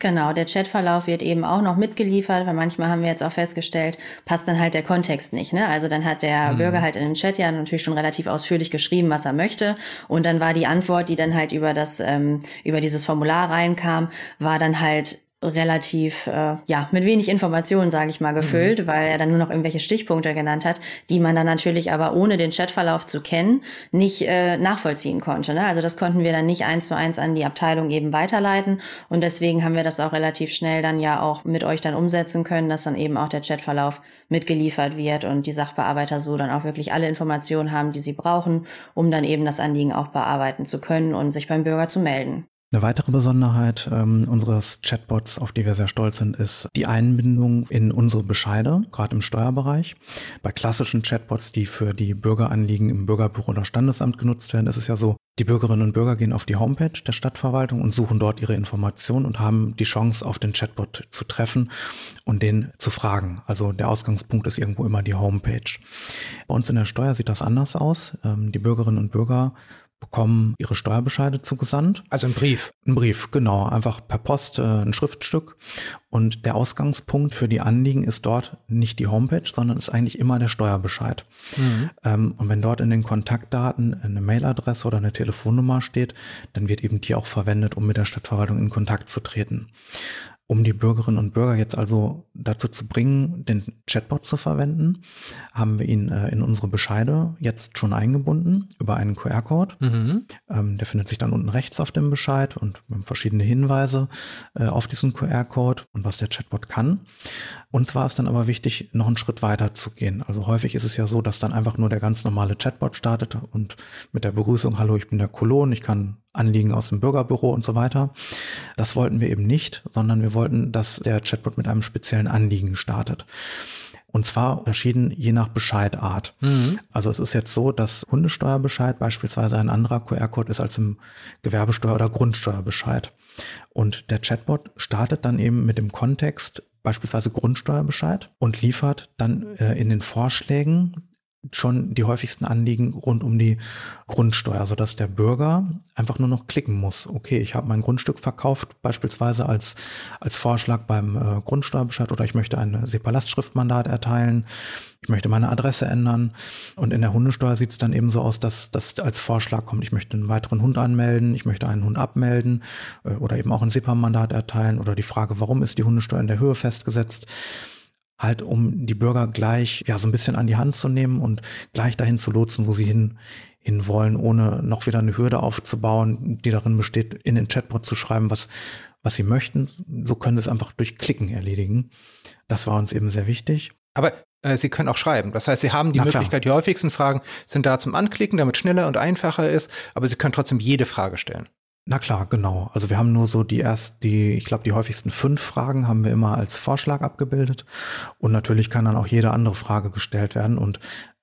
Genau, der Chatverlauf wird eben auch noch mitgeliefert, weil manchmal haben wir jetzt auch festgestellt, passt dann halt der Kontext nicht. Ne? Also dann hat der mhm. Bürger halt in dem Chat ja natürlich schon relativ ausführlich geschrieben, was er möchte. Und dann war die Antwort, die dann halt über das, ähm, über dieses Formular reinkam, war dann halt relativ, äh, ja, mit wenig Informationen, sage ich mal, gefüllt, mhm. weil er dann nur noch irgendwelche Stichpunkte genannt hat, die man dann natürlich aber ohne den Chatverlauf zu kennen nicht äh, nachvollziehen konnte. Ne? Also das konnten wir dann nicht eins zu eins an die Abteilung eben weiterleiten und deswegen haben wir das auch relativ schnell dann ja auch mit euch dann umsetzen können, dass dann eben auch der Chatverlauf mitgeliefert wird und die Sachbearbeiter so dann auch wirklich alle Informationen haben, die sie brauchen, um dann eben das Anliegen auch bearbeiten zu können und sich beim Bürger zu melden. Eine weitere Besonderheit ähm, unseres Chatbots, auf die wir sehr stolz sind, ist die Einbindung in unsere Bescheide, gerade im Steuerbereich. Bei klassischen Chatbots, die für die Bürgeranliegen im Bürgerbüro oder Standesamt genutzt werden, ist es ja so, die Bürgerinnen und Bürger gehen auf die Homepage der Stadtverwaltung und suchen dort ihre Informationen und haben die Chance, auf den Chatbot zu treffen und den zu fragen. Also der Ausgangspunkt ist irgendwo immer die Homepage. Bei uns in der Steuer sieht das anders aus. Ähm, die Bürgerinnen und Bürger bekommen ihre Steuerbescheide zugesandt. Also ein Brief. Ein Brief, genau. Einfach per Post äh, ein Schriftstück. Und der Ausgangspunkt für die Anliegen ist dort nicht die Homepage, sondern ist eigentlich immer der Steuerbescheid. Mhm. Ähm, und wenn dort in den Kontaktdaten eine Mailadresse oder eine Telefonnummer steht, dann wird eben die auch verwendet, um mit der Stadtverwaltung in Kontakt zu treten. Um die Bürgerinnen und Bürger jetzt also dazu zu bringen, den Chatbot zu verwenden, haben wir ihn äh, in unsere Bescheide jetzt schon eingebunden über einen QR-Code. Mhm. Ähm, der findet sich dann unten rechts auf dem Bescheid und wir haben verschiedene Hinweise äh, auf diesen QR-Code und was der Chatbot kann. Uns war es dann aber wichtig, noch einen Schritt weiter zu gehen. Also häufig ist es ja so, dass dann einfach nur der ganz normale Chatbot startet und mit der Begrüßung, hallo, ich bin der Kolon, ich kann Anliegen aus dem Bürgerbüro und so weiter. Das wollten wir eben nicht, sondern wir wollten, dass der Chatbot mit einem speziellen Anliegen startet. Und zwar unterschieden je nach Bescheidart. Mhm. Also es ist jetzt so, dass Hundesteuerbescheid beispielsweise ein anderer QR-Code ist als im Gewerbesteuer- oder Grundsteuerbescheid. Und der Chatbot startet dann eben mit dem Kontext beispielsweise Grundsteuerbescheid und liefert dann äh, in den Vorschlägen schon die häufigsten Anliegen rund um die Grundsteuer, sodass der Bürger einfach nur noch klicken muss. Okay, ich habe mein Grundstück verkauft, beispielsweise als, als Vorschlag beim äh, Grundsteuerbescheid oder ich möchte ein SEPA-Lastschriftmandat erteilen, ich möchte meine Adresse ändern. Und in der Hundesteuer sieht es dann eben so aus, dass das als Vorschlag kommt, ich möchte einen weiteren Hund anmelden, ich möchte einen Hund abmelden äh, oder eben auch ein SEPA-Mandat erteilen. Oder die Frage, warum ist die Hundesteuer in der Höhe festgesetzt halt um die Bürger gleich ja so ein bisschen an die Hand zu nehmen und gleich dahin zu lotsen, wo sie hin hin wollen, ohne noch wieder eine Hürde aufzubauen, die darin besteht, in den Chatbot zu schreiben, was was sie möchten. So können sie es einfach durch Klicken erledigen. Das war uns eben sehr wichtig. Aber äh, Sie können auch schreiben. Das heißt, Sie haben die Na Möglichkeit, klar. die häufigsten Fragen sind da zum Anklicken, damit schneller und einfacher ist, aber Sie können trotzdem jede Frage stellen. Na klar, genau. Also wir haben nur so die erst, die, ich glaube, die häufigsten fünf Fragen haben wir immer als Vorschlag abgebildet. Und natürlich kann dann auch jede andere Frage gestellt werden. Und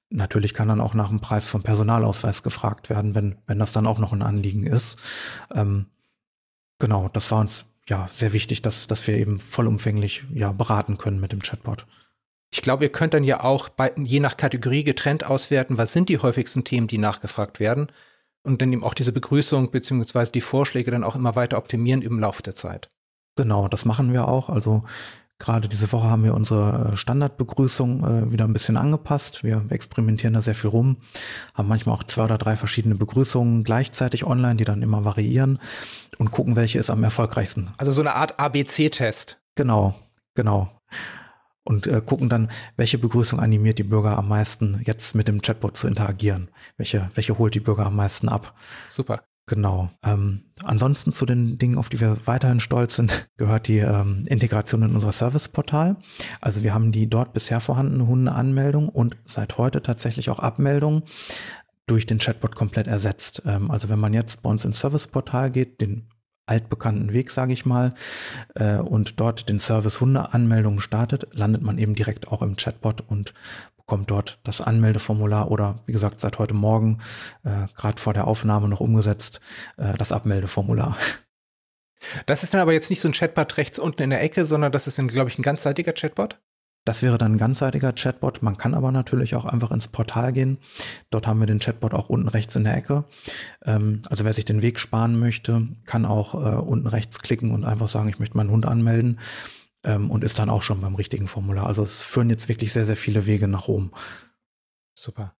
natürlich kann dann auch nach dem Preis vom Personalausweis gefragt werden, wenn, wenn das dann auch noch ein Anliegen ist. Ähm, genau, das war uns ja sehr wichtig, dass, dass wir eben vollumfänglich ja beraten können mit dem Chatbot. Ich glaube, ihr könnt dann ja auch bei, je nach Kategorie getrennt auswerten, was sind die häufigsten Themen, die nachgefragt werden und dann eben auch diese Begrüßung beziehungsweise die Vorschläge dann auch immer weiter optimieren im Laufe der Zeit. Genau, das machen wir auch. Also gerade diese Woche haben wir unsere äh, Standardbegrüßung äh, wieder ein bisschen angepasst. Wir experimentieren da sehr viel rum, haben manchmal auch zwei oder drei verschiedene Begrüßungen gleichzeitig online, die dann immer variieren und gucken, welche ist am erfolgreichsten. Also so eine Art ABC-Test. Genau, genau und äh, gucken dann, welche Begrüßung animiert die Bürger am meisten, jetzt mit dem Chatbot zu interagieren. Welche, welche holt die Bürger am meisten ab. Super. Genau. Ähm, ansonsten zu den Dingen, auf die wir weiterhin stolz sind, gehört die ähm, Integration in unser Serviceportal. Also wir haben die dort bisher vorhandene Hundeanmeldung und seit heute tatsächlich auch Abmeldung durch den Chatbot komplett ersetzt. Ähm, also wenn man jetzt bei uns ins Serviceportal geht, den altbekannten Weg, sage ich mal, äh, und dort den Service Hundeanmeldungen startet, landet man eben direkt auch im Chatbot und bekommt dort das Anmeldeformular oder wie gesagt seit heute Morgen, äh, gerade vor der Aufnahme noch umgesetzt, äh, das Abmeldeformular. Das ist dann aber jetzt nicht so ein Chatbot rechts unten in der Ecke, sondern das ist, glaube ich, ein ganzseitiger Chatbot? Das wäre dann ein ganzseitiger Chatbot. Man kann aber natürlich auch einfach ins Portal gehen. Dort haben wir den Chatbot auch unten rechts in der Ecke. Ähm, also wer sich den Weg sparen möchte, kann auch äh, unten rechts klicken und einfach sagen, ich möchte meinen Hund anmelden ähm, und ist dann auch schon beim richtigen Formular. Also es führen jetzt wirklich sehr, sehr viele Wege nach Rom. Super.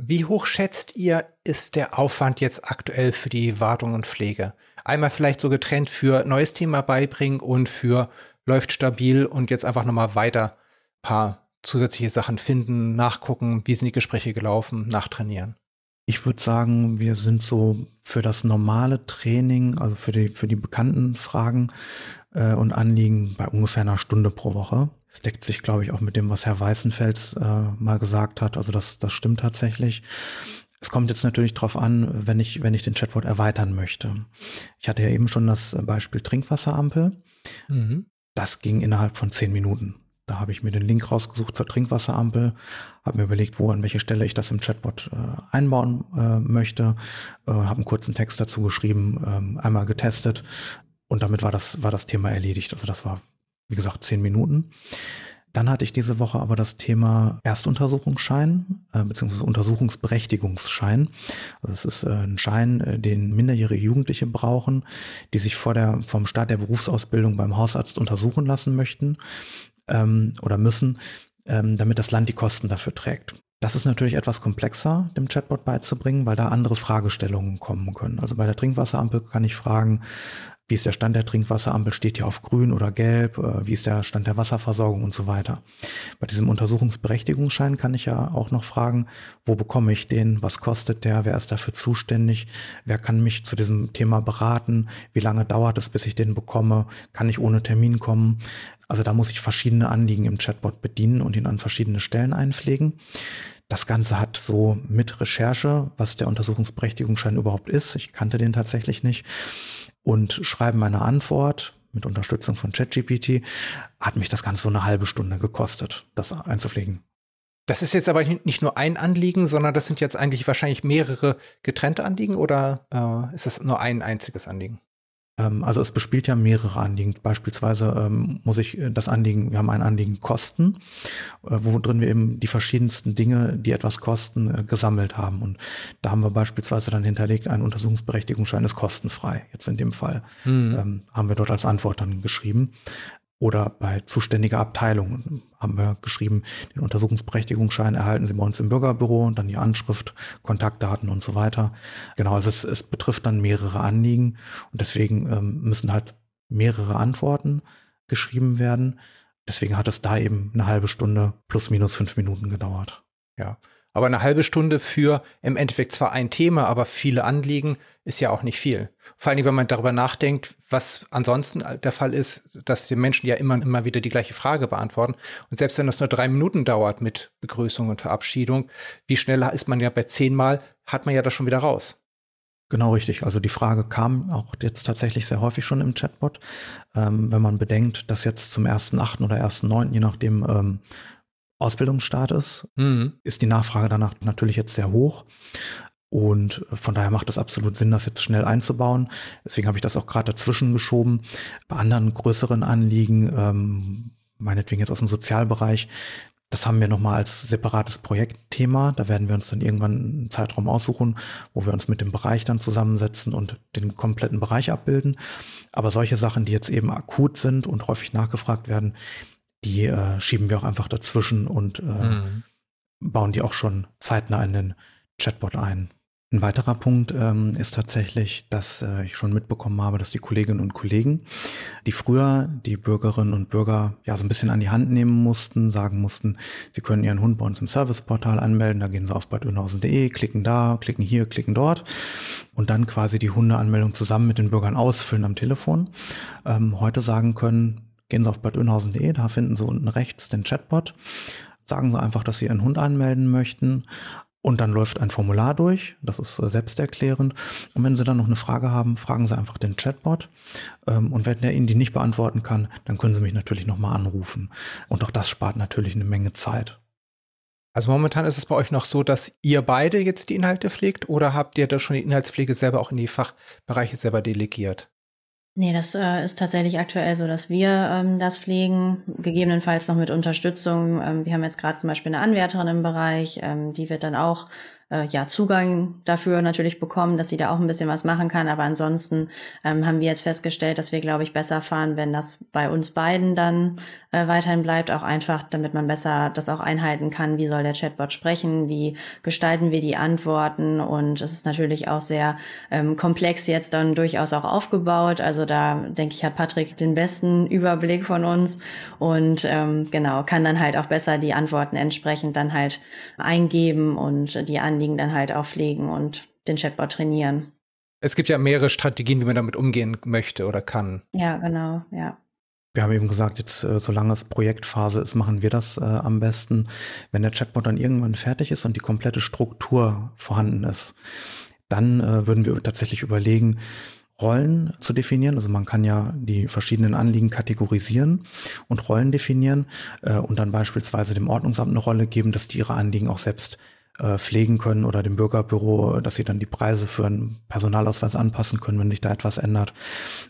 Wie hoch schätzt ihr, ist der Aufwand jetzt aktuell für die Wartung und Pflege? Einmal vielleicht so getrennt für neues Thema beibringen und für läuft stabil und jetzt einfach nochmal weiter paar zusätzliche Sachen finden, nachgucken, wie sind die Gespräche gelaufen, nachtrainieren? Ich würde sagen, wir sind so für das normale Training, also für die, für die bekannten Fragen äh, und Anliegen bei ungefähr einer Stunde pro Woche. Es deckt sich, glaube ich, auch mit dem, was Herr Weißenfels äh, mal gesagt hat. Also das, das stimmt tatsächlich. Es kommt jetzt natürlich darauf an, wenn ich, wenn ich den Chatbot erweitern möchte. Ich hatte ja eben schon das Beispiel Trinkwasserampel. Mhm. Das ging innerhalb von zehn Minuten. Da habe ich mir den Link rausgesucht zur Trinkwasserampel, habe mir überlegt, wo an welche Stelle ich das im Chatbot äh, einbauen äh, möchte, äh, habe einen kurzen Text dazu geschrieben, ähm, einmal getestet und damit war das, war das Thema erledigt. Also das war, wie gesagt, zehn Minuten. Dann hatte ich diese Woche aber das Thema Erstuntersuchungsschein äh, bzw. Untersuchungsberechtigungsschein. Also das ist äh, ein Schein, äh, den minderjährige Jugendliche brauchen, die sich vor der, vom Start der Berufsausbildung beim Hausarzt untersuchen lassen möchten ähm, oder müssen, ähm, damit das Land die Kosten dafür trägt. Das ist natürlich etwas komplexer, dem Chatbot beizubringen, weil da andere Fragestellungen kommen können. Also bei der Trinkwasserampel kann ich fragen, wie ist der Stand der Trinkwasserampel? Steht die auf grün oder gelb? Äh, wie ist der Stand der Wasserversorgung und so weiter? Bei diesem Untersuchungsberechtigungsschein kann ich ja auch noch fragen, wo bekomme ich den? Was kostet der? Wer ist dafür zuständig? Wer kann mich zu diesem Thema beraten? Wie lange dauert es, bis ich den bekomme? Kann ich ohne Termin kommen? Also da muss ich verschiedene Anliegen im Chatbot bedienen und ihn an verschiedene Stellen einpflegen. Das Ganze hat so mit Recherche, was der Untersuchungsberechtigungsschein überhaupt ist. Ich kannte den tatsächlich nicht und schreiben eine Antwort mit Unterstützung von ChatGPT, hat mich das Ganze so eine halbe Stunde gekostet, das einzupflegen. Das ist jetzt aber nicht nur ein Anliegen, sondern das sind jetzt eigentlich wahrscheinlich mehrere getrennte Anliegen oder äh, ist das nur ein einziges Anliegen? Ähm, also es bespielt ja mehrere Anliegen. Beispielsweise ähm, muss ich äh, das Anliegen, wir haben ein Anliegen Kosten, äh, wo drin wir eben die verschiedensten Dinge, die etwas kosten, äh, gesammelt haben. Und da haben wir beispielsweise dann hinterlegt, ein Untersuchungsberechtigungsschein ist kostenfrei. Jetzt in dem Fall mhm. ähm, haben wir dort als Antwort dann geschrieben oder bei zuständiger Abteilung haben wir geschrieben, den Untersuchungsberechtigungsschein erhalten Sie bei uns im Bürgerbüro und dann die Anschrift, Kontaktdaten und so weiter. Genau, also es, es betrifft dann mehrere Anliegen und deswegen ähm, müssen halt mehrere Antworten geschrieben werden. Deswegen hat es da eben eine halbe Stunde plus minus fünf Minuten gedauert. Ja, aber eine halbe Stunde für im Endeffekt zwar ein Thema, aber viele Anliegen ist ja auch nicht viel. Vor allem, wenn man darüber nachdenkt, was ansonsten der Fall ist, dass die Menschen ja immer und immer wieder die gleiche Frage beantworten. Und selbst wenn das nur drei Minuten dauert mit Begrüßung und Verabschiedung, wie schnell ist man ja bei zehnmal, hat man ja das schon wieder raus. Genau richtig. Also die Frage kam auch jetzt tatsächlich sehr häufig schon im Chatbot. Ähm, wenn man bedenkt, dass jetzt zum 1.8. oder 1.9., je nachdem, ähm, Ausbildungsstart ist, mhm. ist die Nachfrage danach natürlich jetzt sehr hoch. Und von daher macht es absolut Sinn, das jetzt schnell einzubauen. Deswegen habe ich das auch gerade dazwischen geschoben. Bei anderen größeren Anliegen, ähm, meinetwegen jetzt aus dem Sozialbereich, das haben wir nochmal als separates Projektthema. Da werden wir uns dann irgendwann einen Zeitraum aussuchen, wo wir uns mit dem Bereich dann zusammensetzen und den kompletten Bereich abbilden. Aber solche Sachen, die jetzt eben akut sind und häufig nachgefragt werden, die äh, schieben wir auch einfach dazwischen und äh, mhm. bauen die auch schon zeitnah in den Chatbot ein. Ein weiterer Punkt ähm, ist tatsächlich, dass äh, ich schon mitbekommen habe, dass die Kolleginnen und Kollegen, die früher die Bürgerinnen und Bürger ja so ein bisschen an die Hand nehmen mussten, sagen mussten, sie können ihren Hund bei uns im Serviceportal anmelden, da gehen sie auf badönhausen.de, klicken da, klicken hier, klicken dort und dann quasi die Hundeanmeldung zusammen mit den Bürgern ausfüllen am Telefon. Ähm, heute sagen können, Gehen Sie auf badönhausen.de, da finden Sie unten rechts den Chatbot. Sagen Sie einfach, dass Sie Ihren Hund anmelden möchten. Und dann läuft ein Formular durch, das ist äh, selbsterklärend. Und wenn Sie dann noch eine Frage haben, fragen Sie einfach den Chatbot. Ähm, und wenn der Ihnen die nicht beantworten kann, dann können Sie mich natürlich nochmal anrufen. Und auch das spart natürlich eine Menge Zeit. Also momentan ist es bei euch noch so, dass ihr beide jetzt die Inhalte pflegt oder habt ihr da schon die Inhaltspflege selber auch in die Fachbereiche selber delegiert? Nee, das äh, ist tatsächlich aktuell so, dass wir ähm, das pflegen, gegebenenfalls noch mit Unterstützung. Ähm, wir haben jetzt gerade zum Beispiel eine Anwärterin im Bereich, ähm, die wird dann auch äh, ja Zugang dafür natürlich bekommen, dass sie da auch ein bisschen was machen kann. Aber ansonsten ähm, haben wir jetzt festgestellt, dass wir, glaube ich, besser fahren, wenn das bei uns beiden dann äh, weiterhin bleibt, auch einfach, damit man besser das auch einhalten kann. Wie soll der Chatbot sprechen? Wie gestalten wir die Antworten? Und es ist natürlich auch sehr ähm, komplex jetzt dann durchaus auch aufgebaut. Also da denke ich, hat Patrick den besten Überblick von uns und ähm, genau kann dann halt auch besser die Antworten entsprechend dann halt eingeben und die Anliegen dann halt auch pflegen und den Chatbot trainieren. Es gibt ja mehrere Strategien, wie man damit umgehen möchte oder kann. Ja, genau, ja. Wir haben eben gesagt, jetzt, äh, solange es Projektphase ist, machen wir das äh, am besten. Wenn der Chatbot dann irgendwann fertig ist und die komplette Struktur vorhanden ist, dann äh, würden wir tatsächlich überlegen, Rollen zu definieren. Also man kann ja die verschiedenen Anliegen kategorisieren und Rollen definieren äh, und dann beispielsweise dem Ordnungsamt eine Rolle geben, dass die ihre Anliegen auch selbst äh, pflegen können oder dem Bürgerbüro, dass sie dann die Preise für einen Personalausweis anpassen können, wenn sich da etwas ändert.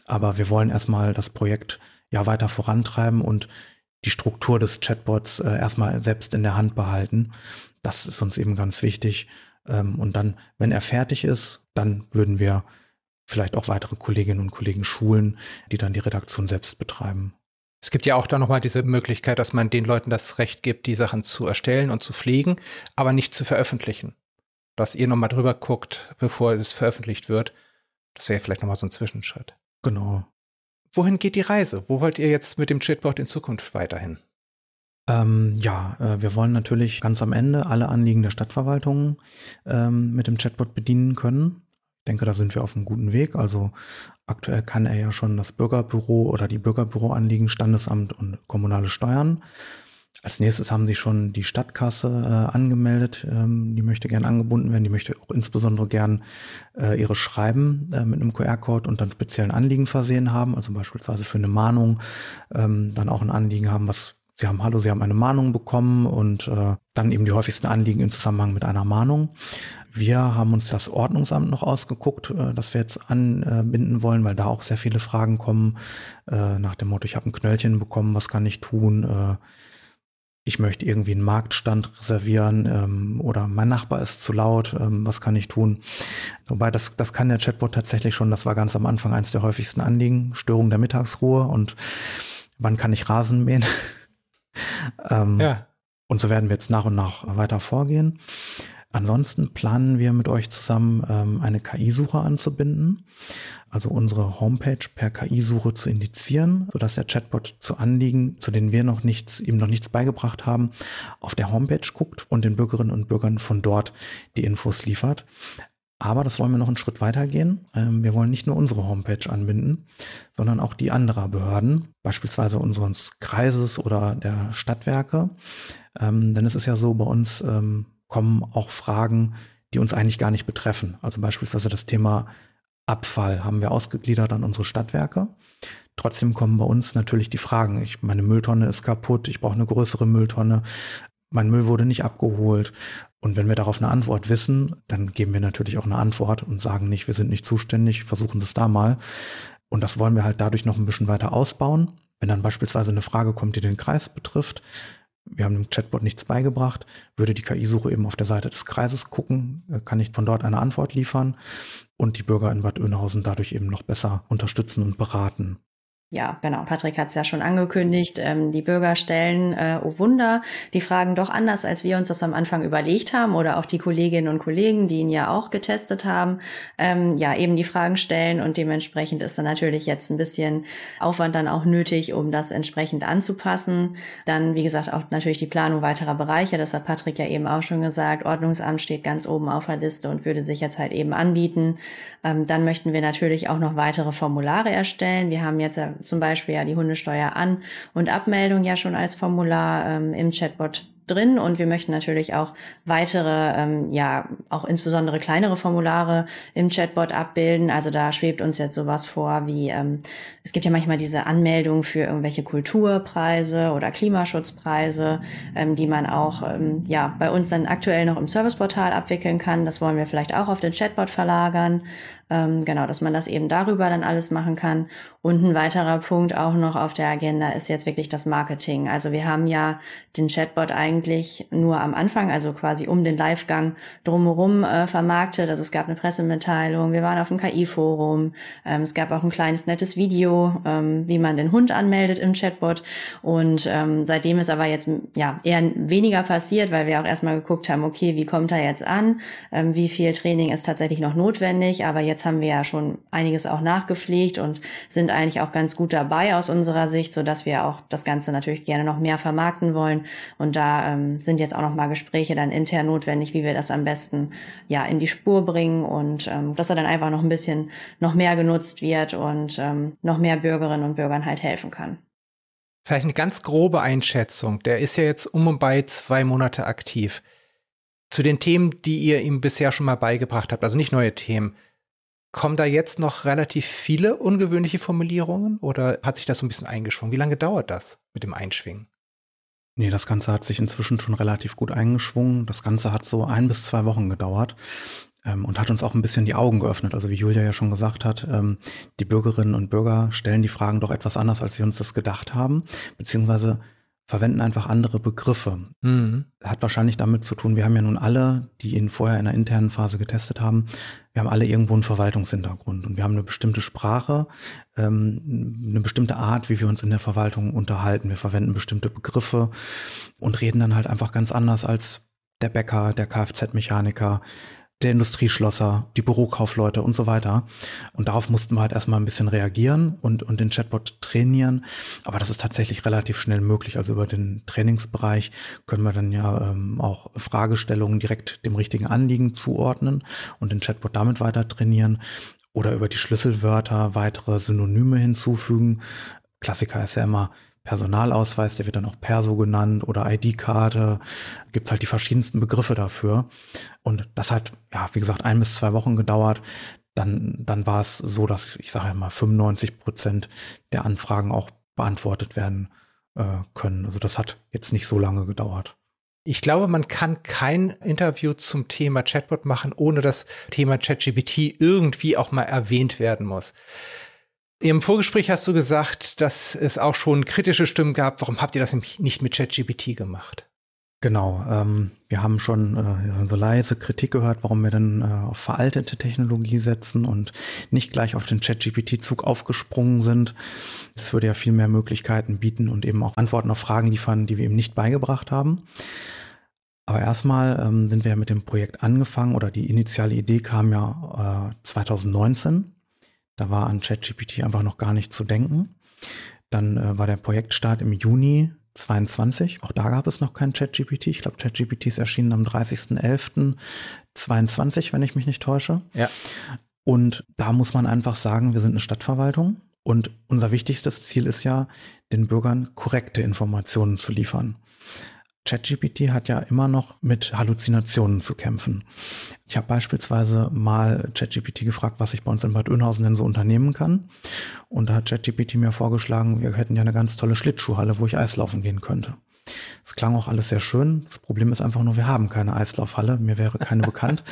Aber wir wollen erstmal das Projekt ja weiter vorantreiben und die Struktur des Chatbots äh, erstmal selbst in der Hand behalten. Das ist uns eben ganz wichtig. Ähm, und dann, wenn er fertig ist, dann würden wir vielleicht auch weitere Kolleginnen und Kollegen schulen, die dann die Redaktion selbst betreiben. Es gibt ja auch da nochmal diese Möglichkeit, dass man den Leuten das Recht gibt, die Sachen zu erstellen und zu pflegen, aber nicht zu veröffentlichen. Dass ihr nochmal drüber guckt, bevor es veröffentlicht wird. Das wäre vielleicht nochmal so ein Zwischenschritt. Genau. Wohin geht die Reise? Wo wollt ihr jetzt mit dem Chatbot in Zukunft weiterhin? Ähm, ja, äh, wir wollen natürlich ganz am Ende alle Anliegen der Stadtverwaltung ähm, mit dem Chatbot bedienen können. Denke, da sind wir auf einem guten Weg. Also aktuell kann er ja schon das Bürgerbüro oder die Bürgerbüroanliegen, Standesamt und kommunale Steuern. Als nächstes haben sie schon die Stadtkasse äh, angemeldet. Ähm, die möchte gern angebunden werden. Die möchte auch insbesondere gern äh, ihre Schreiben äh, mit einem QR-Code und dann speziellen Anliegen versehen haben. Also beispielsweise für eine Mahnung ähm, dann auch ein Anliegen haben, was Sie haben, hallo, Sie haben eine Mahnung bekommen und äh, dann eben die häufigsten Anliegen im Zusammenhang mit einer Mahnung. Wir haben uns das Ordnungsamt noch ausgeguckt, äh, das wir jetzt anbinden wollen, weil da auch sehr viele Fragen kommen äh, nach dem Motto, ich habe ein Knöllchen bekommen, was kann ich tun? Äh, ich möchte irgendwie einen Marktstand reservieren ähm, oder mein Nachbar ist zu laut, ähm, was kann ich tun? Wobei das, das kann der Chatbot tatsächlich schon, das war ganz am Anfang eines der häufigsten Anliegen, Störung der Mittagsruhe und wann kann ich Rasen mähen? Ähm, ja. Und so werden wir jetzt nach und nach weiter vorgehen. Ansonsten planen wir mit euch zusammen ähm, eine KI-Suche anzubinden, also unsere Homepage per KI-Suche zu indizieren, sodass der Chatbot zu Anliegen, zu denen wir noch nichts, ihm noch nichts beigebracht haben, auf der Homepage guckt und den Bürgerinnen und Bürgern von dort die Infos liefert. Aber das wollen wir noch einen Schritt weiter gehen. Ähm, wir wollen nicht nur unsere Homepage anbinden, sondern auch die anderer Behörden, beispielsweise unseres Kreises oder der Stadtwerke. Ähm, denn es ist ja so, bei uns ähm, kommen auch Fragen, die uns eigentlich gar nicht betreffen. Also beispielsweise das Thema Abfall haben wir ausgegliedert an unsere Stadtwerke. Trotzdem kommen bei uns natürlich die Fragen. Ich, meine Mülltonne ist kaputt, ich brauche eine größere Mülltonne, mein Müll wurde nicht abgeholt. Und wenn wir darauf eine Antwort wissen, dann geben wir natürlich auch eine Antwort und sagen nicht, wir sind nicht zuständig, versuchen das da mal. Und das wollen wir halt dadurch noch ein bisschen weiter ausbauen. Wenn dann beispielsweise eine Frage kommt, die den Kreis betrifft, wir haben dem Chatbot nichts beigebracht, würde die KI-Suche eben auf der Seite des Kreises gucken, äh, kann ich von dort eine Antwort liefern und die Bürger in Bad Oeynhausen dadurch eben noch besser unterstützen und beraten. Ja, genau. Patrick hat es ja schon angekündigt. Ähm, die Bürger stellen, äh, oh Wunder, die Fragen doch anders, als wir uns das am Anfang überlegt haben oder auch die Kolleginnen und Kollegen, die ihn ja auch getestet haben, ähm, ja, eben die Fragen stellen und dementsprechend ist dann natürlich jetzt ein bisschen Aufwand dann auch nötig, um das entsprechend anzupassen. Dann, wie gesagt, auch natürlich die Planung weiterer Bereiche. Das hat Patrick ja eben auch schon gesagt. Ordnungsamt steht ganz oben auf der Liste und würde sich jetzt halt eben anbieten. Ähm, dann möchten wir natürlich auch noch weitere Formulare erstellen. Wir haben jetzt zum Beispiel ja die Hundesteuer an- und Abmeldung ja schon als Formular ähm, im Chatbot drin und wir möchten natürlich auch weitere, ähm, ja, auch insbesondere kleinere Formulare im Chatbot abbilden. Also da schwebt uns jetzt sowas vor wie, ähm, es gibt ja manchmal diese Anmeldung für irgendwelche Kulturpreise oder Klimaschutzpreise, ähm, die man auch, ähm, ja, bei uns dann aktuell noch im Serviceportal abwickeln kann. Das wollen wir vielleicht auch auf den Chatbot verlagern. Ähm, genau, dass man das eben darüber dann alles machen kann. Und ein weiterer Punkt auch noch auf der Agenda ist jetzt wirklich das Marketing. Also wir haben ja den Chatbot eigentlich nur am Anfang, also quasi um den Livegang drumherum äh, vermarktet. Also es gab eine Pressemitteilung, wir waren auf dem KI-Forum, ähm, es gab auch ein kleines nettes Video, ähm, wie man den Hund anmeldet im Chatbot. Und ähm, seitdem ist aber jetzt ja eher weniger passiert, weil wir auch erstmal geguckt haben, okay, wie kommt er jetzt an? Ähm, wie viel Training ist tatsächlich noch notwendig? Aber jetzt haben wir ja schon einiges auch nachgepflegt und sind eigentlich auch ganz gut dabei aus unserer Sicht, so dass wir auch das Ganze natürlich gerne noch mehr vermarkten wollen. Und da ähm, sind jetzt auch noch mal Gespräche dann intern notwendig, wie wir das am besten ja in die Spur bringen und ähm, dass er dann einfach noch ein bisschen noch mehr genutzt wird und ähm, noch mehr Bürgerinnen und Bürgern halt helfen kann. Vielleicht eine ganz grobe Einschätzung. Der ist ja jetzt um und bei zwei Monate aktiv. Zu den Themen, die ihr ihm bisher schon mal beigebracht habt, also nicht neue Themen, Kommen da jetzt noch relativ viele ungewöhnliche Formulierungen oder hat sich das so ein bisschen eingeschwungen? Wie lange dauert das mit dem Einschwingen? Nee, das Ganze hat sich inzwischen schon relativ gut eingeschwungen. Das Ganze hat so ein bis zwei Wochen gedauert ähm, und hat uns auch ein bisschen die Augen geöffnet. Also wie Julia ja schon gesagt hat, ähm, die Bürgerinnen und Bürger stellen die Fragen doch etwas anders, als wir uns das gedacht haben, beziehungsweise verwenden einfach andere Begriffe. Mhm. Hat wahrscheinlich damit zu tun, wir haben ja nun alle, die ihn vorher in der internen Phase getestet haben, wir haben alle irgendwo einen Verwaltungshintergrund und wir haben eine bestimmte Sprache, ähm, eine bestimmte Art, wie wir uns in der Verwaltung unterhalten. Wir verwenden bestimmte Begriffe und reden dann halt einfach ganz anders als der Bäcker, der Kfz-Mechaniker, der Industrieschlosser, die Bürokaufleute und so weiter. Und darauf mussten wir halt erstmal ein bisschen reagieren und, und den Chatbot trainieren. Aber das ist tatsächlich relativ schnell möglich. Also über den Trainingsbereich können wir dann ja ähm, auch Fragestellungen direkt dem richtigen Anliegen zuordnen und den Chatbot damit weiter trainieren. Oder über die Schlüsselwörter weitere Synonyme hinzufügen. Klassiker ist ja immer Personalausweis, der wird dann auch Perso genannt oder ID-Karte. Gibt halt die verschiedensten Begriffe dafür. Und das hat, ja, wie gesagt, ein bis zwei Wochen gedauert. Dann, dann war es so, dass ich sage mal 95 Prozent der Anfragen auch beantwortet werden äh, können. Also das hat jetzt nicht so lange gedauert. Ich glaube, man kann kein Interview zum Thema Chatbot machen, ohne dass Thema ChatGPT irgendwie auch mal erwähnt werden muss. Im Vorgespräch hast du gesagt, dass es auch schon kritische Stimmen gab. Warum habt ihr das nicht mit ChatGPT gemacht? Genau, ähm, wir haben schon äh, so leise Kritik gehört, warum wir dann äh, auf veraltete Technologie setzen und nicht gleich auf den ChatGPT-Zug aufgesprungen sind. Das würde ja viel mehr Möglichkeiten bieten und eben auch Antworten auf Fragen liefern, die wir ihm nicht beigebracht haben. Aber erstmal ähm, sind wir mit dem Projekt angefangen oder die initiale Idee kam ja äh, 2019 da war an ChatGPT einfach noch gar nicht zu denken. Dann äh, war der Projektstart im Juni 22. Auch da gab es noch kein ChatGPT. Ich glaube, ChatGPT ist erschienen am 30.11.22, wenn ich mich nicht täusche. Ja. Und da muss man einfach sagen, wir sind eine Stadtverwaltung und unser wichtigstes Ziel ist ja, den Bürgern korrekte Informationen zu liefern. ChatGPT hat ja immer noch mit Halluzinationen zu kämpfen. Ich habe beispielsweise mal ChatGPT gefragt, was ich bei uns in Bad Oeynhausen denn so unternehmen kann. Und da hat ChatGPT mir vorgeschlagen, wir hätten ja eine ganz tolle Schlittschuhhalle, wo ich Eislaufen gehen könnte. Es klang auch alles sehr schön. Das Problem ist einfach nur, wir haben keine Eislaufhalle. Mir wäre keine bekannt.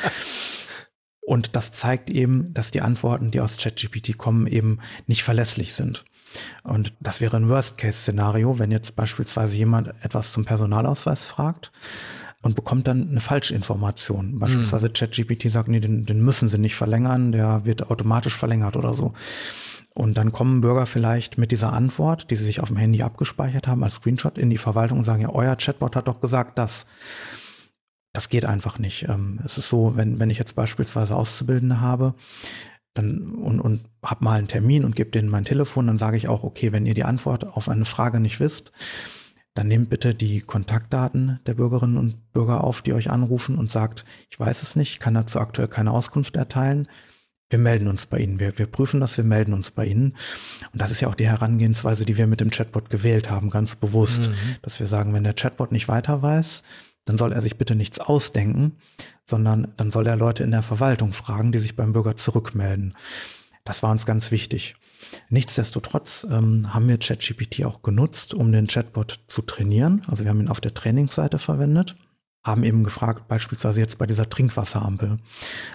Und das zeigt eben, dass die Antworten, die aus ChatGPT kommen, eben nicht verlässlich sind. Und das wäre ein Worst-Case-Szenario, wenn jetzt beispielsweise jemand etwas zum Personalausweis fragt und bekommt dann eine Falschinformation. Beispielsweise mhm. ChatGPT sagt, nee, den, den müssen sie nicht verlängern, der wird automatisch verlängert oder so. Und dann kommen Bürger vielleicht mit dieser Antwort, die sie sich auf dem Handy abgespeichert haben, als Screenshot in die Verwaltung und sagen, ja, euer Chatbot hat doch gesagt das. Das geht einfach nicht. Ähm, es ist so, wenn, wenn ich jetzt beispielsweise Auszubildende habe, dann und, und habe mal einen Termin und gebe denen mein Telefon, dann sage ich auch, okay, wenn ihr die Antwort auf eine Frage nicht wisst, dann nehmt bitte die Kontaktdaten der Bürgerinnen und Bürger auf, die euch anrufen und sagt, ich weiß es nicht, kann dazu aktuell keine Auskunft erteilen. wir melden uns bei Ihnen. Wir, wir prüfen das, wir melden uns bei Ihnen. Und das ist ja auch die Herangehensweise, die wir mit dem Chatbot gewählt haben, ganz bewusst, mhm. dass wir sagen, wenn der Chatbot nicht weiter weiß, dann soll er sich bitte nichts ausdenken, sondern dann soll er Leute in der Verwaltung fragen, die sich beim Bürger zurückmelden. Das war uns ganz wichtig. Nichtsdestotrotz ähm, haben wir ChatGPT auch genutzt, um den Chatbot zu trainieren. Also wir haben ihn auf der Trainingsseite verwendet haben eben gefragt, beispielsweise jetzt bei dieser Trinkwasserampel,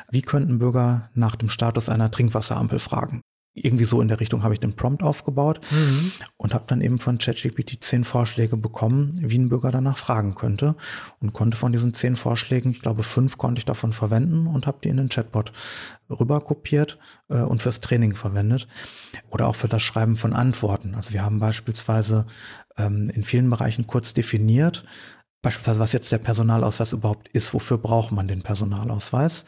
wie könnten Bürger nach dem Status einer Trinkwasserampel fragen? Irgendwie so in der Richtung habe ich den Prompt aufgebaut mhm. und habe dann eben von ChatGPT zehn Vorschläge bekommen, wie ein Bürger danach fragen könnte und konnte von diesen zehn Vorschlägen, ich glaube fünf konnte ich davon verwenden und habe die in den Chatbot rüberkopiert äh, und fürs Training verwendet oder auch für das Schreiben von Antworten. Also wir haben beispielsweise ähm, in vielen Bereichen kurz definiert, beispielsweise was jetzt der Personalausweis überhaupt ist, wofür braucht man den Personalausweis.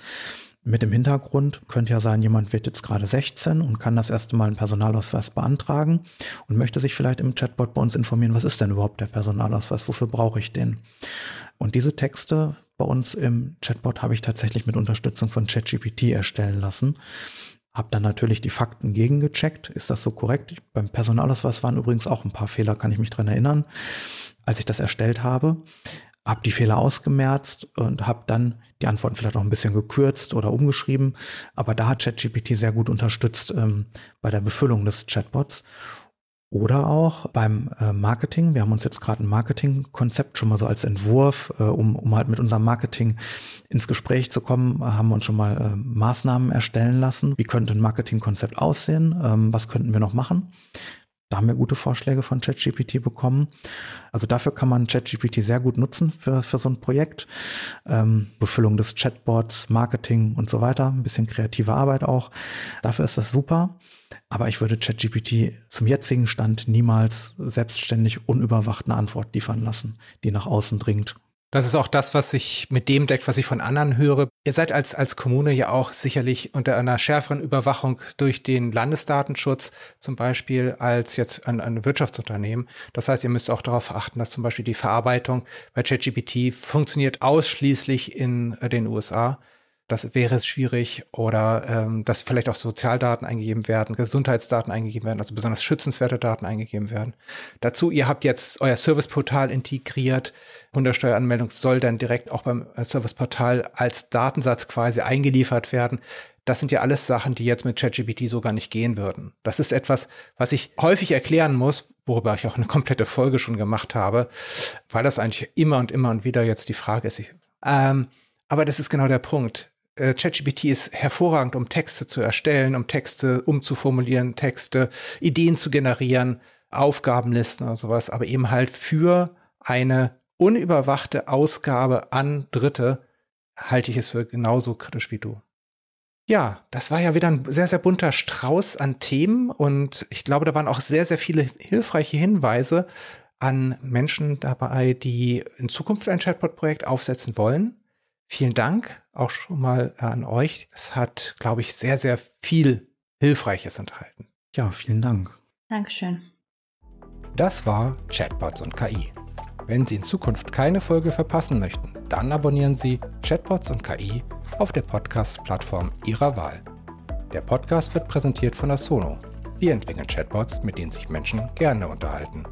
Mit dem Hintergrund könnte ja sein, jemand wird jetzt gerade 16 und kann das erste Mal einen Personalausweis beantragen und möchte sich vielleicht im Chatbot bei uns informieren, was ist denn überhaupt der Personalausweis, wofür brauche ich den? Und diese Texte bei uns im Chatbot habe ich tatsächlich mit Unterstützung von ChatGPT erstellen lassen. Hab dann natürlich die Fakten gegengecheckt. Ist das so korrekt? Beim Personalausweis waren übrigens auch ein paar Fehler, kann ich mich dran erinnern als ich das erstellt habe, habe die Fehler ausgemerzt und habe dann die Antworten vielleicht auch ein bisschen gekürzt oder umgeschrieben. Aber da hat ChatGPT sehr gut unterstützt ähm, bei der Befüllung des Chatbots. Oder auch beim äh, Marketing. Wir haben uns jetzt gerade ein Marketingkonzept schon mal so als Entwurf, äh, um, um halt mit unserem Marketing ins Gespräch zu kommen, haben wir uns schon mal äh, Maßnahmen erstellen lassen. Wie könnte ein Marketingkonzept aussehen? Ähm, was könnten wir noch machen? Da haben wir gute Vorschläge von ChatGPT bekommen. Also dafür kann man ChatGPT sehr gut nutzen für, für so ein Projekt. Ähm, Befüllung des Chatbots, Marketing und so weiter, ein bisschen kreative Arbeit auch. Dafür ist das super. Aber ich würde ChatGPT zum jetzigen Stand niemals selbstständig unüberwacht eine Antwort liefern lassen, die nach außen dringt. Das ist auch das, was sich mit dem deckt, was ich von anderen höre. Ihr seid als, als Kommune ja auch sicherlich unter einer schärferen Überwachung durch den Landesdatenschutz zum Beispiel als jetzt ein, ein Wirtschaftsunternehmen. Das heißt, ihr müsst auch darauf achten, dass zum Beispiel die Verarbeitung bei ChatGPT funktioniert ausschließlich in den USA das wäre schwierig oder ähm, dass vielleicht auch Sozialdaten eingegeben werden, Gesundheitsdaten eingegeben werden, also besonders schützenswerte Daten eingegeben werden. Dazu, ihr habt jetzt euer Serviceportal integriert. Hundersteueranmeldung soll dann direkt auch beim äh, Serviceportal als Datensatz quasi eingeliefert werden. Das sind ja alles Sachen, die jetzt mit ChatGPT so gar nicht gehen würden. Das ist etwas, was ich häufig erklären muss, worüber ich auch eine komplette Folge schon gemacht habe, weil das eigentlich immer und immer und wieder jetzt die Frage ist. Ich, ähm, aber das ist genau der Punkt äh, ChatGPT ist hervorragend, um Texte zu erstellen, um Texte umzuformulieren, Texte, Ideen zu generieren, Aufgabenlisten oder sowas, aber eben halt für eine unüberwachte Ausgabe an Dritte halte ich es für genauso kritisch wie du. Ja, das war ja wieder ein sehr, sehr bunter Strauß an Themen und ich glaube, da waren auch sehr, sehr viele hilfreiche Hinweise an Menschen dabei, die in Zukunft ein Chatbot-Projekt aufsetzen wollen. Vielen Dank auch schon mal an euch. Es hat, glaube ich, sehr, sehr viel Hilfreiches enthalten. Ja, vielen Dank. Dankeschön. Das war Chatbots und KI. Wenn Sie in Zukunft keine Folge verpassen möchten, dann abonnieren Sie Chatbots und KI auf der Podcast-Plattform Ihrer Wahl. Der Podcast wird präsentiert von Asono. Wir entwickeln Chatbots, mit denen sich Menschen gerne unterhalten.